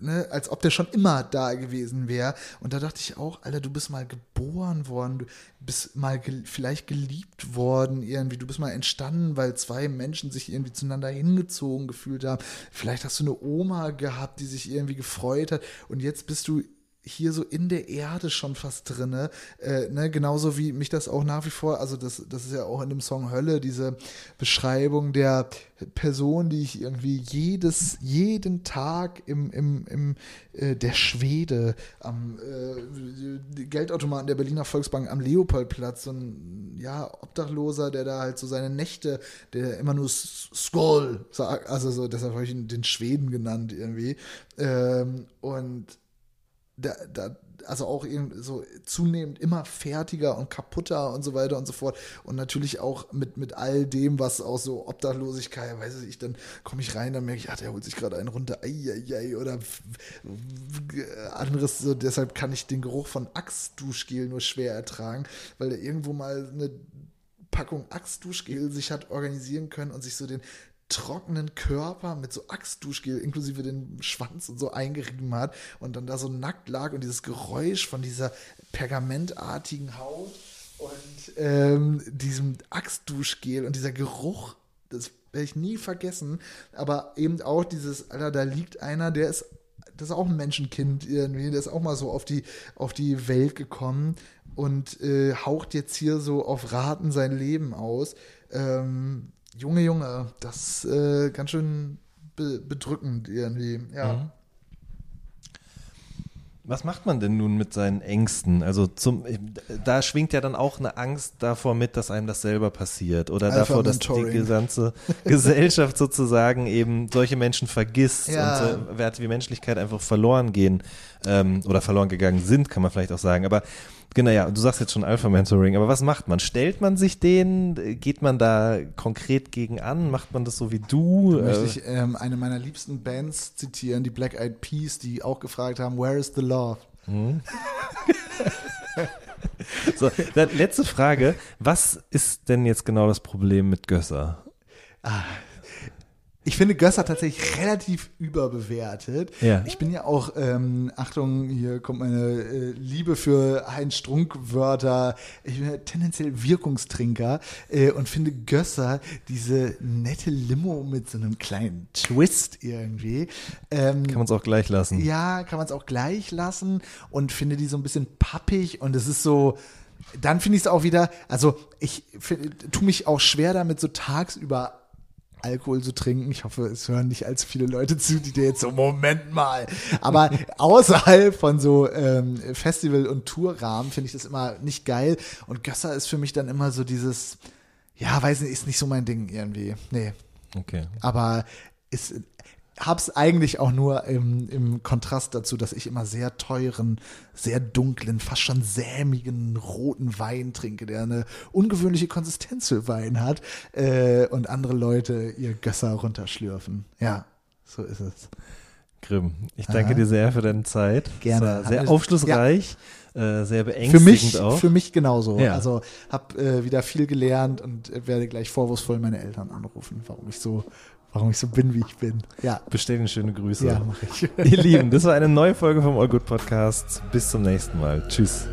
ne, als ob der schon immer da gewesen wäre. Und da dachte ich auch, Alter, du bist mal geboren worden, du bist mal gel vielleicht geliebt worden irgendwie, du bist mal entstanden, weil zwei Menschen sich irgendwie zueinander hingezogen gefühlt haben. Vielleicht hast du eine Oma gehabt, die sich irgendwie gefreut hat und jetzt bist du hier so in der Erde schon fast drinne, äh, ne, genauso wie mich das auch nach wie vor, also das, das ist ja auch in dem Song Hölle, diese Beschreibung der Person, die ich irgendwie jedes, jeden Tag im, im, im äh, der Schwede am äh, Geldautomaten der Berliner Volksbank am Leopoldplatz, so ein ja, Obdachloser, der da halt so seine Nächte, der immer nur Skoll sagt, also so, deshalb habe ich ihn den Schweden genannt irgendwie. Ähm, und da, da, also auch irgendwie so zunehmend immer fertiger und kaputter und so weiter und so fort. Und natürlich auch mit, mit all dem, was aus so Obdachlosigkeit, weiß ich, dann komme ich rein, dann merke ich, ach, der holt sich gerade einen runter, ei, ei, ei, oder f- anderes, so, deshalb kann ich den Geruch von Axe-Duschgel nur schwer ertragen, weil er irgendwo mal eine Packung Axe-Duschgel sich hat organisieren können und sich so den trockenen Körper mit so Axe-Duschgel inklusive den Schwanz und so eingerieben hat und dann da so nackt lag und dieses Geräusch von dieser pergamentartigen Haut und ähm, diesem Axe-Duschgel und dieser Geruch, das werde ich nie vergessen, aber eben auch dieses, Alter, da liegt einer, der ist das ist auch ein Menschenkind irgendwie, der ist auch mal so auf die, auf die Welt gekommen und äh, haucht jetzt hier so auf Raten sein Leben aus. Ähm, Junge, Junge, das ist äh, ganz schön be bedrückend irgendwie, ja. Was macht man denn nun mit seinen Ängsten? Also zum, da schwingt ja dann auch eine Angst davor mit, dass einem das selber passiert oder Alpha davor, dass die Mentoring. gesamte Gesellschaft sozusagen eben solche Menschen vergisst Ja. und äh, Werte wie Menschlichkeit einfach verloren gehen ähm, oder verloren gegangen sind, kann man vielleicht auch sagen. Aber genau, ja, du sagst jetzt schon Alpha Mentoring, aber was macht man? Stellt man sich den? Geht man da konkret gegen an? Macht man das so wie du? Da möchte Äh, ich ähm, eine meiner liebsten Bands zitieren, die Black Eyed Peas, die auch gefragt haben, where is the love? So, dann letzte Frage. Was ist denn jetzt genau das Problem mit Gösser? Ich finde Gösser tatsächlich relativ überbewertet. Ja. Ich bin ja auch, ähm, Achtung, hier kommt meine äh, Liebe für Heinz Strunk-Wörter. Ich bin ja tendenziell Wirkungstrinker äh, und finde Gösser diese nette Limo mit so einem kleinen Twist irgendwie. Ähm, Kann man es auch gleich lassen. ja, kann man es auch gleich lassen und finde die so ein bisschen pappig und es ist so. Dann finde ich es auch wieder, also ich find, tu mich auch schwer damit, so tagsüber Alkohol zu trinken. Ich hoffe, es hören nicht allzu viele Leute zu, die dir jetzt so, Moment mal. Aber außerhalb von so ähm, Festival- und Tourrahmen finde ich das immer nicht geil. Und Gösser ist für mich dann immer so dieses, ja, weiß nicht, ist nicht so mein Ding irgendwie. Nee, Okay. aber ist, hab's eigentlich auch nur im, im Kontrast dazu, dass ich immer sehr teuren, sehr dunklen, fast schon sämigen roten Wein trinke, der eine ungewöhnliche Konsistenz für Wein hat äh, und andere Leute ihr Gösser runterschlürfen. Ja, so ist es. Grimm, ich danke Aha. dir sehr für deine Zeit. Gerne. Sehr aufschlussreich, äh, sehr Für beängstigend mich, auch. für mich genauso. Ja. Also hab äh, wieder viel gelernt und werde gleich vorwurfsvoll meine Eltern anrufen, warum ich so, warum ich so bin, wie ich bin. Ja, Bestellen schöne Grüße. ja, mache ich. Ihr Lieben, das war eine neue Folge vom All Good Podcast. Bis zum nächsten Mal. Tschüss.